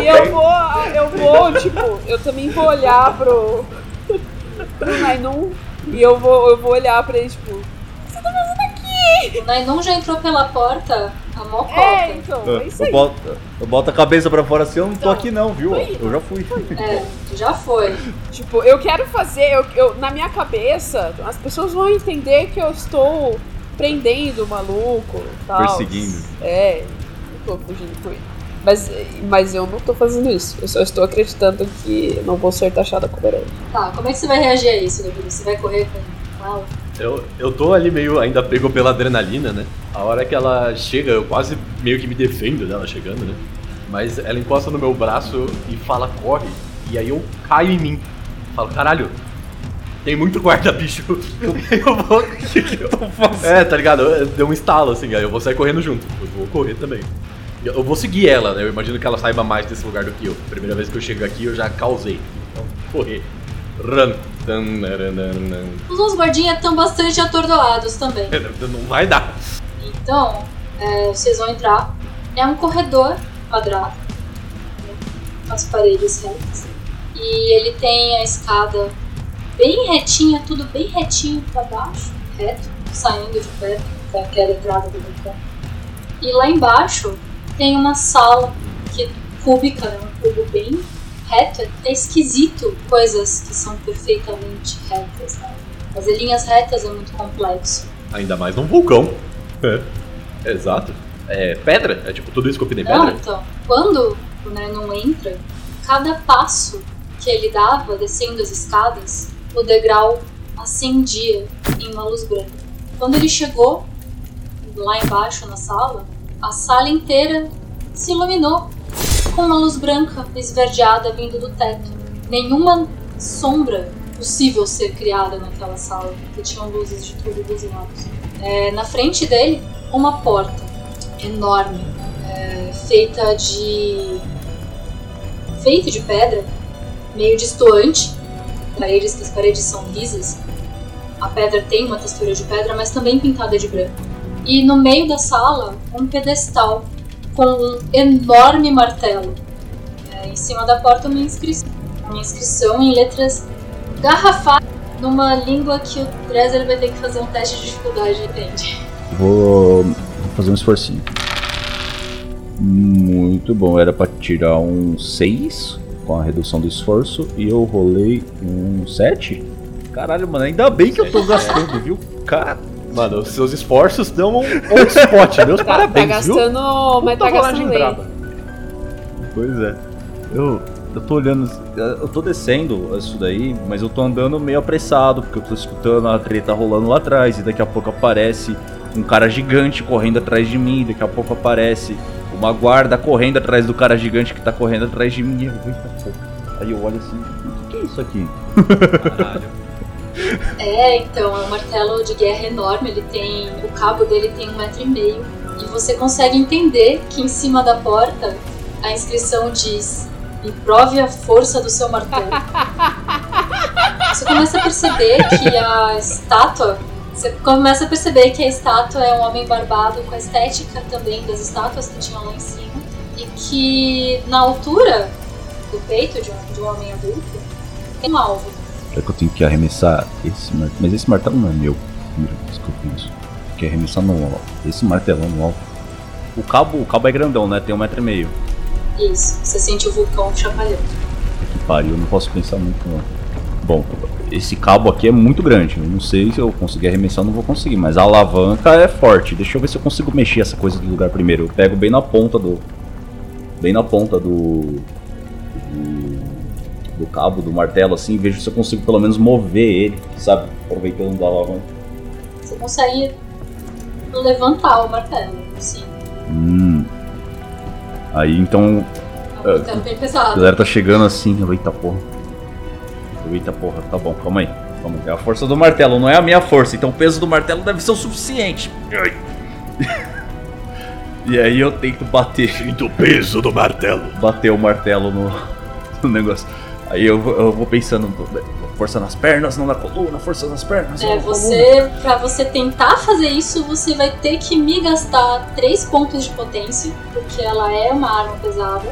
E eu vou, eu vou, tipo, eu também vou olhar pro, pro Nainun e eu vou, eu vou olhar pra ele, tipo, O Nainun já entrou pela porta a mocota. é, então, é isso Eu aí. boto, eu boto a cabeça pra fora assim, eu não tô Então, aqui não, viu? foi. Eu já fui. É, já foi. Tipo, eu quero fazer, eu, eu- na minha cabeça, as pessoas vão entender que eu estou prendendo o maluco, tal. Perseguindo. É, não tô fugindo com ele. Mas, mas eu não tô fazendo isso. Eu só estou acreditando que não vou ser taxada como herói. Tá, como é que você vai reagir a isso, Gabriel? Você vai correr com ela? Eu, eu tô ali meio ainda pego pela adrenalina, né? A hora que ela chega, eu quase meio que me defendo dela chegando, né? Mas ela encosta no meu braço e fala, corre. E aí eu caio em mim. Falo, caralho, tem muito guarda, bicho. eu vou. O que, que eu faço? É, tá ligado? Deu um estalo assim, aí eu vou sair correndo junto. Eu vou correr também. Eu vou seguir ela, né? Eu imagino que ela saiba mais desse lugar do que eu. Primeira vez que eu chego aqui, eu já causei. Então, correr. Run. Os dois guardinhas estão bastante atordoados também. Não vai dar. Então, é, vocês vão entrar. É um corredor quadrado, né, com as paredes retas. E ele tem a escada bem retinha, tudo bem retinho para baixo, reto, saindo de perto daquela entrada do balcão. E lá embaixo tem uma sala que cúbica, né? um cubo bem reto. É esquisito coisas que são perfeitamente retas. Né? Fazer linhas retas é muito complexo. Ainda mais num vulcão. É, exato. É pedra? É tipo tudo isso que eu pedi pedra? Não, então. Quando o não entra, cada passo que ele dava descendo as escadas, o degrau acendia em uma luz branca. Quando ele chegou lá embaixo na sala, a sala inteira se iluminou com uma luz branca esverdeada vindo do teto. Nenhuma sombra possível ser criada naquela sala, porque tinham luzes de todos os lados. É, na frente dele, uma porta enorme, é, feita de feita de pedra, meio distoante, paredes que as paredes são lisas. A pedra tem uma textura de pedra, mas também pintada de branco e no meio da sala um pedestal com um enorme martelo. É, em cima da porta uma inscrição, uma inscrição em letras garrafais numa língua que o Dresser vai ter que fazer um teste de dificuldade, entende? Vou, vou fazer um esforcinho. Muito bom, era para tirar um 6 com a redução do esforço e eu rolei um 7. Caralho, mano, ainda bem que eu tô gastando, viu? Cara, Mano, os seus esforços dão um on spot. Meus Tá, parabéns, tá viu? gastando. Mas tá Puta gastando braba. Pois é. Eu, eu tô olhando. Eu tô descendo isso daí, mas eu tô andando meio apressado, porque eu tô escutando a treta rolando lá atrás, e daqui a pouco aparece um cara gigante correndo atrás de mim, daqui a pouco aparece uma guarda correndo atrás do cara gigante que tá correndo atrás de mim. Aí eu olho assim, o que, que é isso aqui? Caralho. É, então, é um martelo de guerra enorme, ele tem. O cabo dele tem um metro e meio. E você consegue entender que em cima da porta a inscrição diz Me prove a força do seu martelo. Você começa a perceber que a estátua. Você começa a perceber que a estátua é um homem barbado com a estética também das estátuas que tinham lá em cima. E que na altura do peito de um, de um homem adulto tem um alvo. Será que eu tenho que arremessar esse martelo? Mas esse martelo não é meu. Primeira vez que eu penso. Tem que arremessar no alvo. Esse martelão no alvo. O cabo, o cabo é grandão, né? Tem um metro e meio. Isso, você sente o vulcão chacoalhando. Que pariu, eu não posso pensar muito não. Bom, esse cabo aqui é muito grande. Eu não sei se eu conseguir arremessar, não vou conseguir. Mas a alavanca é forte. Deixa eu ver se eu consigo mexer essa coisa do lugar primeiro. Eu pego bem na ponta do. Bem na ponta do. Do, do cabo, do martelo, assim. Vejo se eu consigo pelo menos mover ele, sabe? Aproveitando da alavanca. Você consegue levantar o martelo, assim. Hum. Aí então É um martelo bem A pesado. galera tá chegando assim, eu, eita porra. Eita porra, tá bom, calma aí. Calma aí. É a força do martelo, não é a minha força, então o peso do martelo deve ser o suficiente. E aí eu tento bater, Sinto o peso do martelo. bater o martelo no, no negócio. Aí eu, vou- eu vou pensando, força nas pernas, não na coluna, força nas pernas. É, você, pra você tentar fazer isso, você vai ter que me gastar 3 pontos de potência, porque ela é uma arma pesada.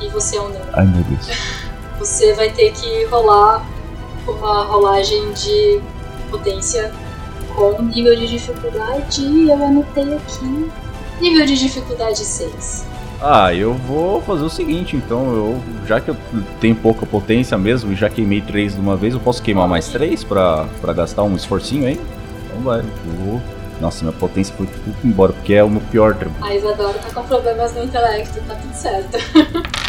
E você é um não. Ai meu Deus. Você vai ter que rolar uma rolagem de potência com nível de dificuldade. Eu anotei aqui. Nível de dificuldade 6. Ah, eu vou fazer o seguinte, então, eu já que eu tenho pouca potência mesmo e já queimei três de uma vez, eu posso queimar mais três pra, pra gastar um esforcinho aí? Então vai, eu vou Nossa, minha potência foi tudo embora, porque é o meu pior atributo. A Isadora tá com problemas no intelecto, tá tudo certo.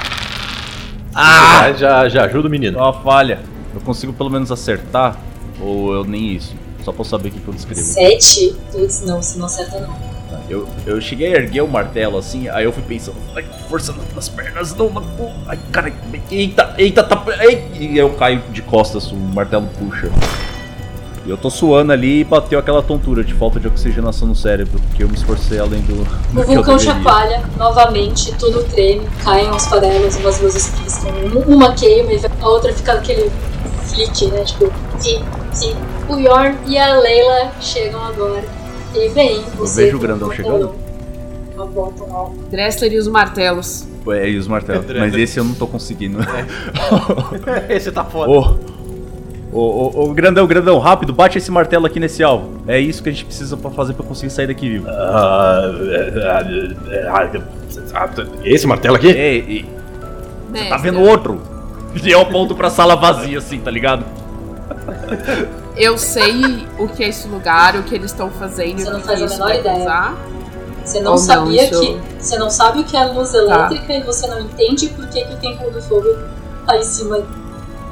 Ah! Já, já ajuda o menino. É uma falha. Eu consigo pelo menos acertar? Ou eu nem isso? Só pra eu saber o que eu descrevo. Sete? Putz, não, você não acerta não. Eu, eu cheguei a erguer o martelo assim, aí eu fui pensando, ai, força nas pernas, não, não, não, ai, cara, eita, eita, tá, ei, e eu caio de costas, o martelo puxa. E eu tô suando ali e bateu aquela tontura de falta de oxigenação no cérebro, porque eu me esforcei além do. do O vulcão chacoalha novamente, tudo treme, caem umas farelas, umas luzes piscam. Um- Uma queima e a outra fica aquele flick, né? Tipo, sim, sim. O Yorn e a Leila chegam agora. E vem, você. vejo o grandão chegando. Uma Dressler e os martelos. É, e os martelos. André, Mas esse eu não tô conseguindo. Esse tá foda. Ô, ô, ô, ô, grandão, grandão, rápido, bate esse martelo aqui nesse alvo. É isso que a gente precisa pra fazer pra conseguir sair daqui vivo. Ah, é, ah, ah, esse martelo aqui? Ei, ei, Mestre, tá vendo outro? E eu aponto pra sala vazia assim, tá ligado? Eu sei o que é esse lugar, o que eles estão fazendo, Você não faz a menor ideia. causar. Você não Ou não, sabia isso- que. Você não sabe o que é luz elétrica e você não entende por que, que o Templo do Fogo tá em cima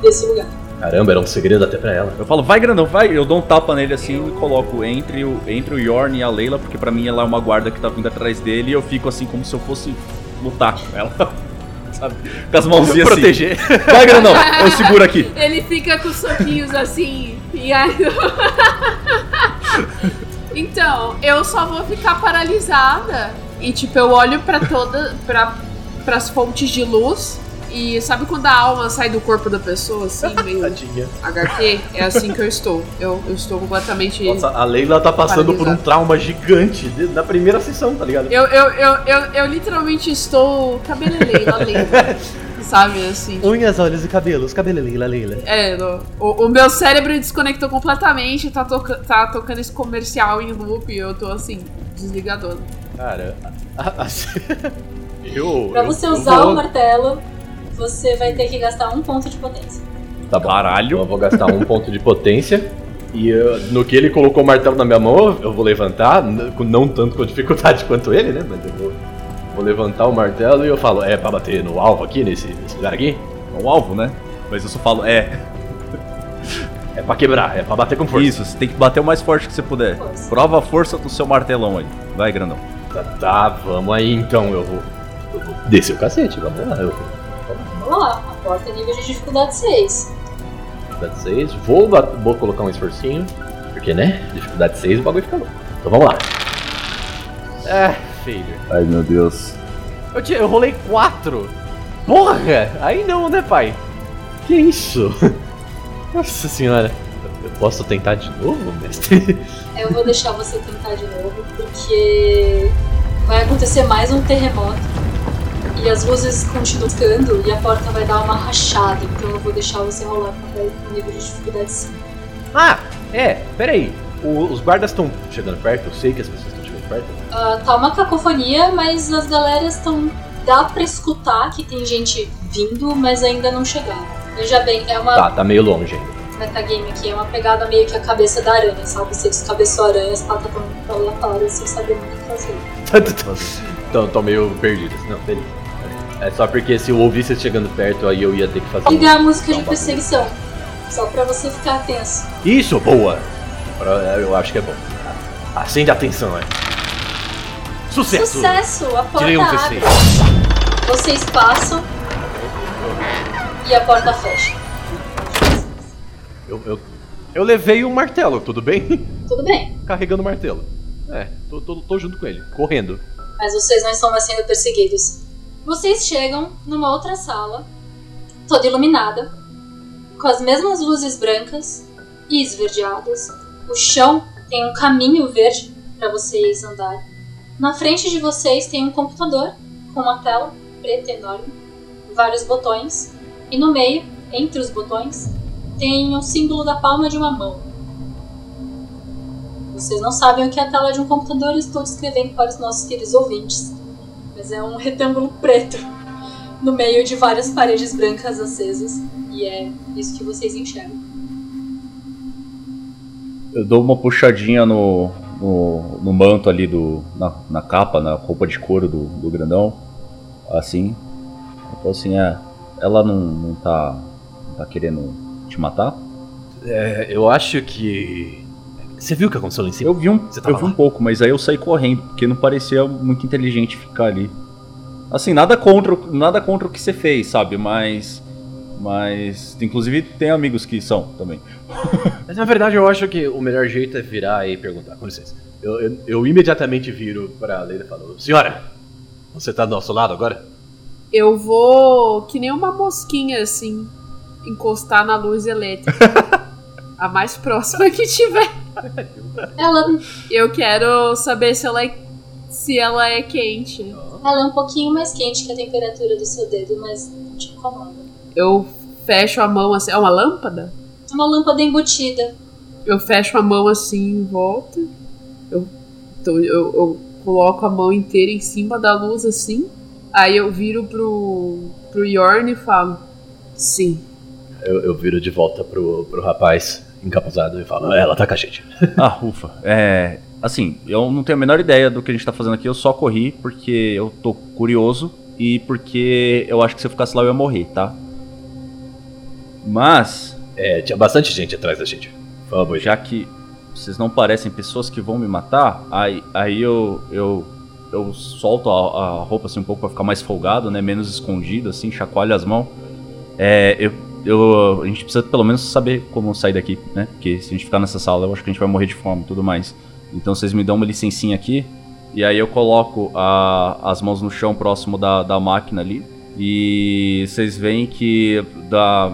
desse lugar. Caramba, era um segredo até pra ela. Eu falo, vai grandão, vai. Eu dou um tapa nele assim e coloco entre o, entre o Yorn e a Leila, porque pra mim ela é uma guarda que tá vindo atrás dele e eu fico assim como se eu fosse lutar com ela. Sabe? Com as mãozinhas assim. Proteger. Vai grandão, eu seguro aqui. Ele fica com os soquinhos assim, e aí. então, eu só vou ficar paralisada. E tipo, eu olho pra toda. pra, pras fontes de luz. E sabe quando a alma sai do corpo da pessoa, assim, meio Tadinha. HQ? É assim que eu estou. Eu, eu estou completamente. Nossa, a Leila tá passando por um trauma gigante na primeira sessão, tá ligado? Eu, eu, eu, eu, eu literalmente estou cabeleleira, lenda. Sabe, assim. Unhas, olhos e cabelos, cabelo Leila, Leila. É, no- o, o meu cérebro desconectou completamente, tá, toca, tá tocando esse comercial em loop e eu tô assim, desligadona. Cara, a- eu. Pra eu- você eu usar vou- o martelo, você vai ter que gastar um ponto de potência. Tá bom. Caralho. Eu vou gastar um ponto de potência. E eu- no que ele colocou o martelo na minha mão, eu vou levantar, não tanto com dificuldade quanto ele, né? Mas eu vou, vou levantar o martelo e eu falo, é pra bater no alvo aqui, nesse, nesse lugar aqui? É um alvo, né? Mas eu só falo, é. É pra quebrar, é pra bater com força. Isso, você tem que bater o mais forte que você puder. Força. Prova a força do seu martelão aí. Vai, grandão. Tá, tá, vamos aí então, eu vou, eu vou descer o cacete, vamos lá. Eu Vamos lá, a porta é nível de dificuldade 6. dificuldade 6, vou, vou colocar um esforcinho, porque né, dificuldade 6 o bagulho fica louco. Então vamos lá. É, filho. Ai, meu Deus. Eu, tinha- eu rolei 4. Porra! Aí não, né, pai? Que isso? Nossa senhora. Eu posso tentar de novo, mestre? Eu vou deixar você tentar de novo, porque vai acontecer mais um terremoto. E as luzes continuam ficando e a porta vai dar uma rachada. Então eu vou deixar você rolar com o nível de dificuldade 5. Ah, é, peraí. O- os guardas estão chegando perto, eu sei que as pessoas estão Ah, tá uma cacofonia, mas as galeras estão. Dá pra escutar que tem gente vindo, mas ainda não chegaram. Veja bem, é uma Tá, tá meio longe ainda. metagame aqui, é uma pegada meio que a cabeça da aranha, sabe? Você descabeçou a aranha, as patas estão aleatórias sem saber muito o que fazer. Então, tô meio perdido. Não, beleza. É só porque se eu ouvisse chegando perto, aí eu ia ter que fazer. Liga a música de um perseguição, só pra você ficar tenso. Isso, boa! Pra- Eu acho que é bom. Acende a atenção, é. Sucesso! Sucesso! A porta Tirei um abre. C6. Vocês passam e a porta fecha. Eu, eu, eu levei um martelo, tudo bem? Tudo bem, Carregando o martelo. É, tô, tô, tô junto com ele, correndo. mas vocês não estão mais sendo perseguidos. Vocês chegam numa outra sala, toda iluminada, com as mesmas luzes brancas e esverdeadas. O chão tem um caminho verde para vocês andarem. Na frente de vocês tem um computador com uma tela preta enorme, vários botões, e no meio, entre os botões, tem o símbolo da palma de uma mão. Vocês não sabem o que é a tela de um computador, estou descrevendo para os nossos queridos ouvintes. Mas é um retângulo preto no meio de várias paredes brancas acesas. E é isso que vocês enxergam. Eu dou uma puxadinha no, no, no manto ali do. Na, na, capa, na roupa de couro do, do grandão. Assim. Então assim, é. Ela não, não tá. Não tá querendo te matar? É, eu acho que. Você viu o que aconteceu lá em cima? Eu vi um, eu vi um pouco, mas aí eu saí correndo, porque não parecia muito inteligente ficar ali. Assim, nada contra, nada contra o que você fez, sabe? Mas. Mas. Inclusive tem amigos que são também. Mas na verdade eu acho que o melhor jeito é virar e perguntar. Com licença. Eu, eu, eu imediatamente viro pra Leila e falo: Senhora, você tá do nosso lado agora? Eu vou que nem uma mosquinha assim, encostar na luz elétrica. a mais próxima que tiver. Ela, Eu quero saber se ela é, se ela é quente. ela é um pouquinho mais quente que a temperatura do seu dedo, mas não te incomoda. Eu fecho a mão assim. É uma lâmpada? É uma lâmpada embutida. Eu fecho a mão assim em volta. Eu, então, eu, eu coloco a mão inteira em cima da luz assim. Aí eu viro pro, pro Yorn e falo: Sim. Eu, eu viro de volta pro, pro rapaz encapuzado e falo: Ela tá com a gente. Ah, ufa. É. Assim, eu não tenho a menor ideia do que a gente tá fazendo aqui, eu só corri porque eu tô curioso e porque eu acho que se eu ficasse lá eu ia morrer, tá? Mas, É, tinha bastante gente atrás da gente. Ideia. já que vocês não parecem pessoas que vão me matar, aí, aí eu, eu, eu solto a, a roupa assim um pouco pra ficar mais folgado, né? Menos escondido, assim, chacoalho as mãos. É, eu, eu, a gente precisa pelo menos saber como sair daqui, né? Porque se a gente ficar nessa sala, eu acho que a gente vai morrer de fome e tudo mais. Então vocês me dão uma licencinha aqui. E aí eu coloco a- as mãos no chão próximo da, da máquina ali. E vocês veem que da.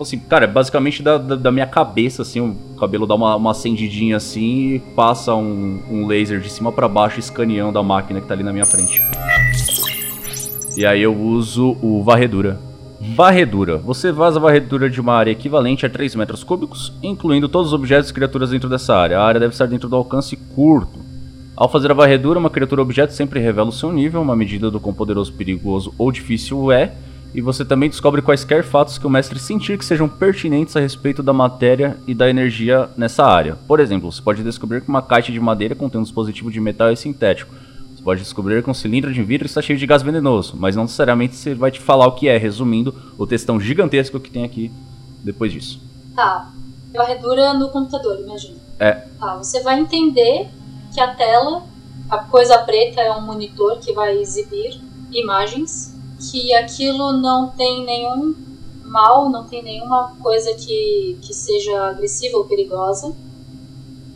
Tipo assim, cara, basicamente da, da, da minha cabeça, assim, o cabelo dá uma, uma acendidinha assim e passa um, um laser de cima pra baixo escaneando a máquina que tá ali na minha frente. E aí eu uso o varredura. Varredura. Você vaza a varredura de uma área equivalente a 3 metros cúbicos, incluindo todos os objetos e criaturas dentro dessa área. A área deve estar dentro do alcance curto. Ao fazer a varredura, uma criatura ou objeto sempre revela o seu nível, uma medida do quão poderoso, perigoso ou difícil é, e você também descobre quaisquer fatos que o mestre sentir que sejam pertinentes a respeito da matéria e da energia nessa área. Por exemplo, você pode descobrir que uma caixa de madeira contém um dispositivo de metal e sintético. Você pode descobrir que um cilindro de vidro está cheio de gás venenoso, mas não necessariamente você vai te falar o que é, resumindo o textão gigantesco que tem aqui depois disso. Tá. Varredura no computador, imagina. É. Tá, você vai entender que a tela, a coisa preta é um monitor que vai exibir imagens, que aquilo não tem nenhum mal, não tem nenhuma coisa que, que seja agressiva ou perigosa,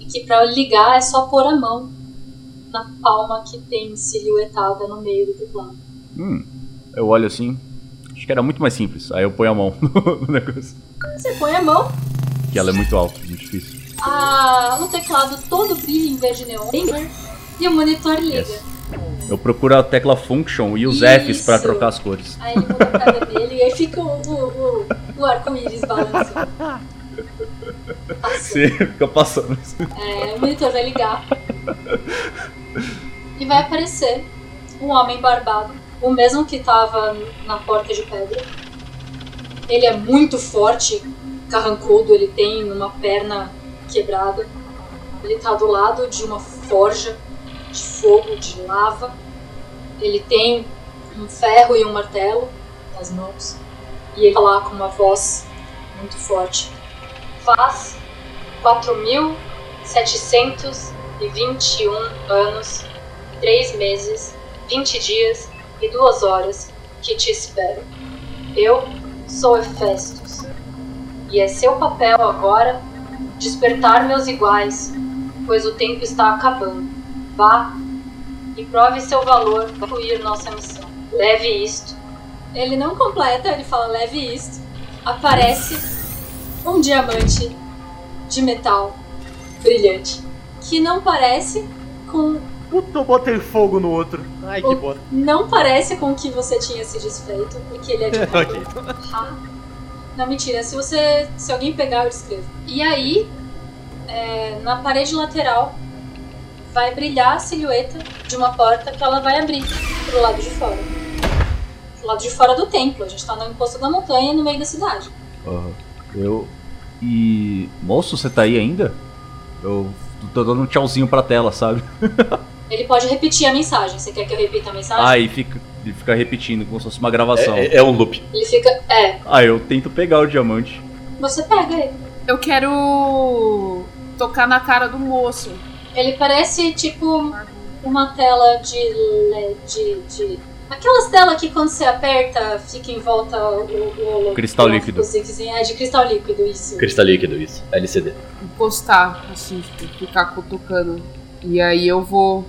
e que para ligar é só pôr a mão na palma que tem silhuetada no meio do teclado. Hum, eu olho assim. Acho que era muito mais simples. Aí eu ponho a mão no negócio. Você põe a mão, Que ela é muito alta, muito difícil. a, o teclado todo brilha em verde neon e o monitor liga. Yes. Eu procuro a tecla Function e os Isso. Fs pra trocar as cores. Aí ele muda pra vermelho e aí fica o, o, o, o arco-íris balançando. Você fica passando. É, o monitor vai ligar. E vai aparecer um homem barbado, o mesmo que tava na porta de pedra. Ele é muito forte, carrancudo, ele tem uma perna quebrada. Ele tá do lado de uma forja de fogo, de lava. Ele tem um ferro e um martelo nas mãos. E ele fala com uma voz muito forte. Faz 4.721 anos, 3 meses, 20 dias e 2 horas que te espero. Eu sou Hefestos, e é seu papel agora despertar meus iguais, pois o tempo está acabando. Vá e prove seu valor para concluir nossa missão. Leve isto. Ele não completa, ele fala leve isto. Aparece um diamante de metal brilhante que não parece com Puta, eu botei fogo no outro. Ai, que bosta. não parece com o que você tinha se desfeito porque ele é de Ok. Ah. Não, mentira. Se você. Se alguém pegar, eu descrevo. E aí, é, na parede lateral, vai brilhar a silhueta de uma porta que ela vai abrir pro lado de fora. Pro lado de fora do templo. A gente tá no encosto da montanha, no meio da cidade. Eu. E. Moço, você tá aí ainda? Eu tô dando um tchauzinho pra tela, sabe? Ele pode repetir a mensagem. Você quer que eu repita a mensagem? Aí fica, ele fica repetindo, como se fosse uma gravação. É, é um loop. Ele fica. É, Aí eu tento pegar o diamante. você pega ele. Eu quero tocar na cara do moço. Ele parece tipo uma tela de LED. De... Aquelas telas que quando você aperta fica em volta o, o, o Cristal líquido. É de cristal líquido, isso. Cristal líquido, isso. LCD. Encostar, assim, tipo, ficar cutucando. E aí eu vou.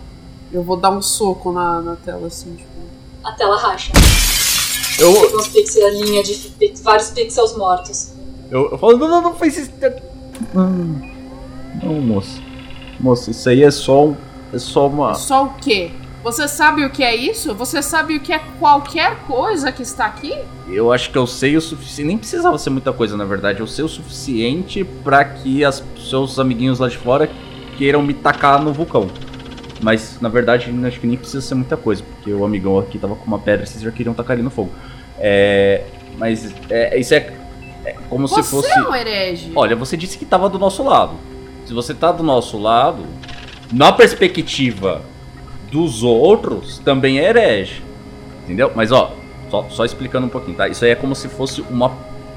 Eu vou dar um soco na, na tela, assim, tipo. A tela racha. Eu, Com os pixels, a linha de pix- vários pixels mortos. eu, eu falo, não, não, não faz isso. Não, não, moça. Moça, isso aí é só um. É só uma. Só o quê? Você sabe o que é isso? Você sabe o que é qualquer coisa que está aqui? Eu acho que eu sei o suficiente. Nem precisava ser muita coisa, na verdade. Eu sei o suficiente pra que as seus amiguinhos lá de fora queiram me tacar no vulcão. Mas, na verdade, acho que nem precisa ser muita coisa, porque o amigão aqui tava com uma pedra e vocês já queriam tacar ele no fogo. É. Mas é, isso é, é como Você se fosse. é um herege. Olha, você disse que tava do nosso lado. Se você tá do nosso lado, na perspectiva dos outros, também é herege. Entendeu? Mas ó, só, só explicando um pouquinho, tá? Isso aí é como se fosse uma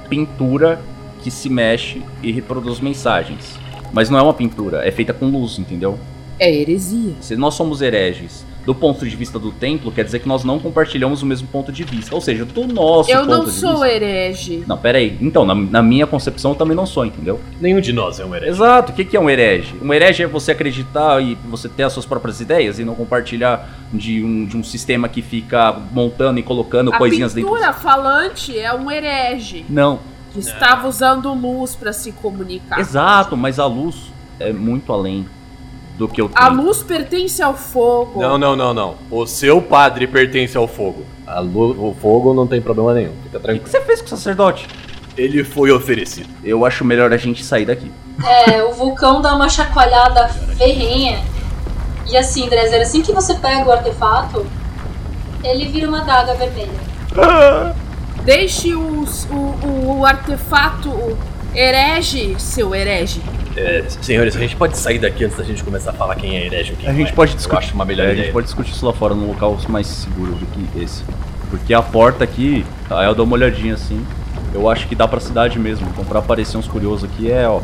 pintura que se mexe e reproduz mensagens. Mas não é uma pintura, é feita com luz, entendeu? É heresia. Se nós somos hereges do ponto de vista do templo, quer dizer que nós não compartilhamos o mesmo ponto de vista. Ou seja, do nosso Eu ponto não de sou vista. herege. Não, pera aí. Então, na, na minha concepção eu também não sou, entendeu? Nenhum de nós é um herege. Exato. O que, que é um herege? Um herege é você acreditar e você ter as suas próprias ideias e não compartilhar de um, de um sistema que fica montando e colocando A coisinhas pintura falante é um herege dentro. Não. que estava usando luz para se comunicar. Exato, mas a luz é muito além do que eu A tenho. luz pertence ao fogo. Não, não, não, não. O seu padre pertence ao fogo. A lu- o fogo não tem problema nenhum. Fica O que, tranquilo. que você fez com o sacerdote? Ele foi oferecido. Eu acho melhor a gente sair daqui. É, o vulcão dá uma chacoalhada ferrenha. E assim, Dresser, assim que você pega o artefato, ele vira uma daga vermelha. Deixe os- o, o, o artefato o herege, seu herege. É, senhores, a gente pode sair daqui antes da gente começar a falar quem é herege ou quem A não gente é. pode discutir. acho uma melhor é, a gente pode discutir isso lá fora, num local mais seguro do que esse. Porque a porta aqui, aí eu dou uma olhadinha assim. Eu acho que dá pra cidade mesmo. Então pra aparecer uns curiosos aqui é, ó.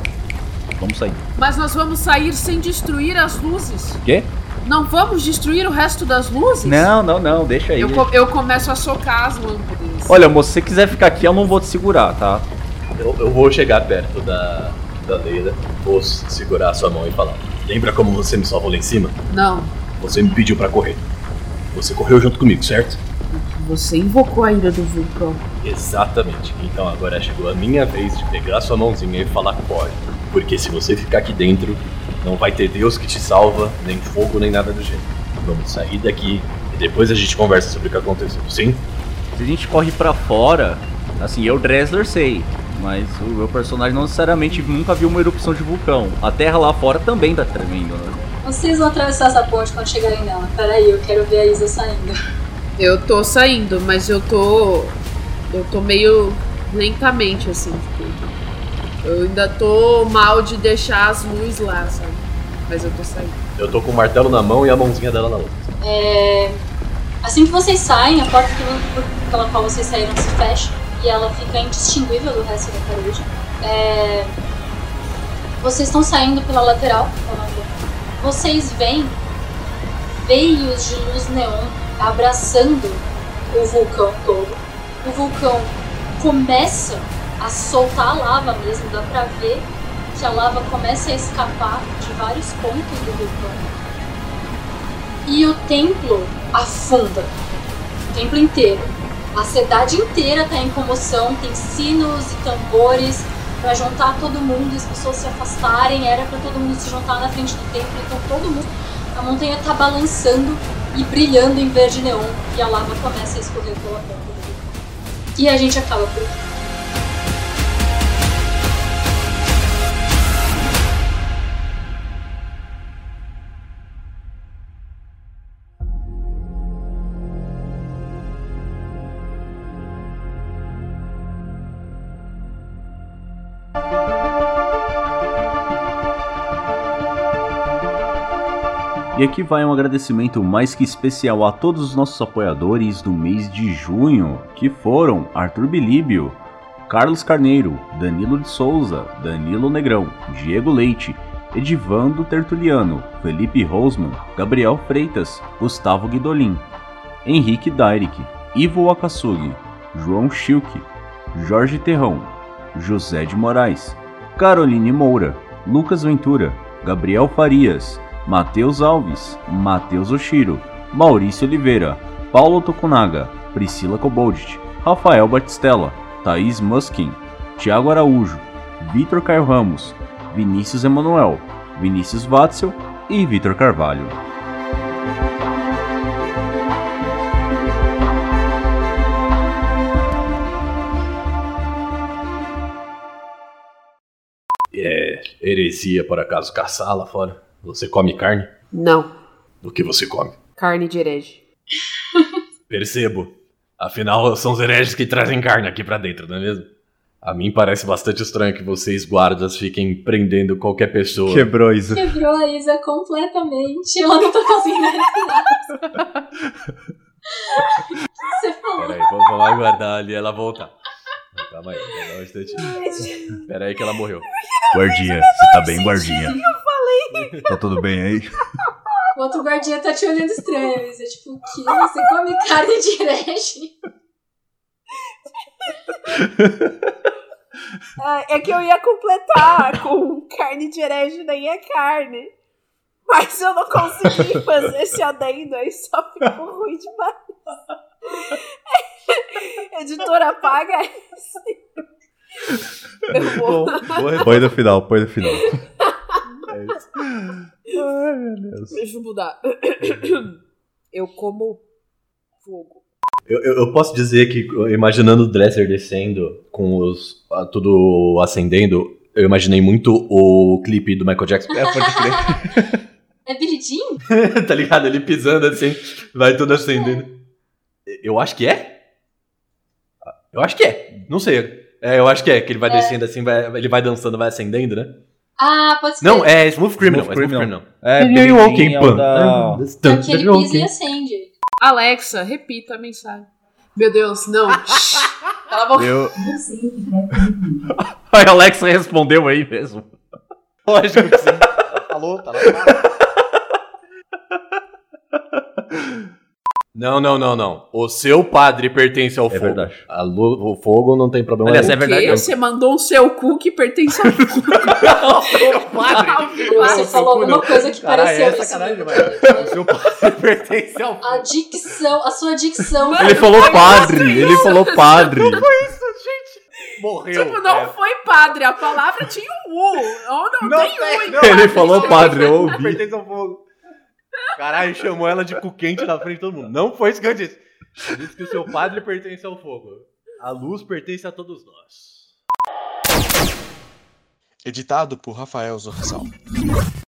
Vamos sair. Mas nós vamos sair sem destruir as luzes. O quê? Não vamos destruir o resto das luzes? Não, não, não, deixa aí. Eu, co- eu começo a socar as lâmpadas. Olha, moço, se você quiser ficar aqui, eu não vou te segurar, tá? Eu, eu vou chegar perto da, da Leila, vou segurar a sua mão e falar. Lembra como você me salvou lá em cima? Não. Você me pediu pra correr. Você correu junto comigo, certo? Você invocou a ira do vulcão. Exatamente. Então agora chegou a minha vez de pegar sua mãozinha e falar corre. Porque se você ficar aqui dentro, não vai ter Deus que te salva, nem fogo, nem nada do gênero. Vamos sair daqui e depois a gente conversa sobre o que aconteceu. Sim? Se a gente corre pra fora, assim, eu, Dresler, sei. Mas o meu personagem não necessariamente nunca viu uma erupção de vulcão. A terra lá fora também tá tremendo, né? Vocês vão atravessar essa ponte quando chegarem nela. Peraí, eu quero ver a Isa saindo. Eu tô saindo, mas eu tô. Eu tô meio lentamente, assim, tipo. Eu ainda tô mal de deixar as luzes lá, sabe? Mas eu tô saindo. Eu tô com o martelo na mão e a mãozinha dela na outra. É, Assim que vocês saem, a porta que- pela qual vocês saíram se fecha e ela fica indistinguível do resto da parede. É, Vocês estão saindo pela lateral, vocês veem veios de luz neon abraçando o vulcão todo. O vulcão começa a soltar a lava mesmo, dá pra ver que a lava começa a escapar de vários pontos do vulcão. E o templo afunda. O templo inteiro. A cidade inteira tá em comoção, tem sinos e tambores pra juntar todo mundo as pessoas se afastarem. Era pra todo mundo se juntar na frente do templo, então todo mundo. A montanha tá balançando e brilhando em verde neon e a lava começa a escorrer pela ponta do. E a gente acaba por aqui. E aqui vai um agradecimento mais que especial a todos os nossos apoiadores do mês de junho, que foram Arthur Bilíbio, Carlos Carneiro, Danilo de Souza, Danilo Negrão, Diego Leite, Edivando Tertuliano, Felipe Rosman, Gabriel Freitas, Gustavo Guidolin, Henrique Dairick, Ivo Akasugi, João Schilke, Jorge Terrão, José de Moraes, Caroline Moura, Lucas Ventura, Gabriel Farias, Matheus Alves, Matheus Oshiro, Maurício Oliveira, Paulo Tokunaga, Priscila Koboldit, Rafael Batistella, Thaís Muskin, Thiago Araújo, Vitor Caio Ramos, Vinícius Emanuel, Vinícius Watzel e Vitor Carvalho. É heresia, por acaso, caçar lá fora? Você come carne? Não. O que você come? Carne de herege. Percebo. Afinal, são os hereges que trazem carne aqui pra dentro, não é mesmo? A mim parece bastante estranho que vocês, guardas, fiquem prendendo qualquer pessoa. Quebrou isso. Quebrou a Isa completamente. Ela não tá conseguindo respirar. Você falou. Peraí, vamos, vamos aguardar ali ela voltar. Calma aí, calma um instantinho. Pera aí que ela morreu. Guardinha, você tá bem, guardinha? Falei. Tá tudo bem aí? O outro guardinha tá te olhando estranho, Isa. Tipo, o quê? Você come carne de herege? Ah, é que eu ia completar com carne de herege nem é carne. Mas eu não consegui fazer esse adendo, aí só ficou ruim demais. Editora paga esse. Põe no final, põe no final. Deixa eu mudar. Eu como fogo. Eu, eu, eu posso dizer que, imaginando o Dresser descendo, com os ah, tudo acendendo, eu imaginei muito o clipe do Michael Jackson. É, pode crer. É Jean? tá ligado? Ele pisando assim, vai tudo acendendo. Eu acho que é? Eu acho que é. Não sei. É, eu acho que é, que ele vai descendo assim, vai, ele vai dançando, vai acendendo, né? Ah, pode ser. Não, é Smooth Criminal. Smooth é Smooth Criminal. Criminal. É, Walking é o Pan. da- Porque ele pisa e acende. Alexa, repita a mensagem. Meu Deus, não. Cala a boca. Eu... A Alexa respondeu aí mesmo. Lógico que sim. Falou, tá lá. Não, não, não, não. O seu padre pertence ao É fogo. verdade. A lu- o fogo não tem problema Aliás, nenhum. é verdade. Que? Você mandou um seu cu que pertence ao fogo. seu padre. Você falou alguma coisa que Caralho, pareceu é isso. sacanagem demais. O seu padre pertence ao fogo. A dicção, a sua dicção. Ele falou padre, ele falou padre. Morreu. tipo, não É. foi padre, a palavra tinha um U. Ou não, Não tem U. não. Ele falou padre, eu ouvi. Pertence ao fogo. Caralho, chamou ela de cu quente na frente de todo mundo. Não foi isso que eu disse. Eu disse que o seu padre pertence ao fogo. A luz pertence a todos nós. Editado por Rafael Zorzal.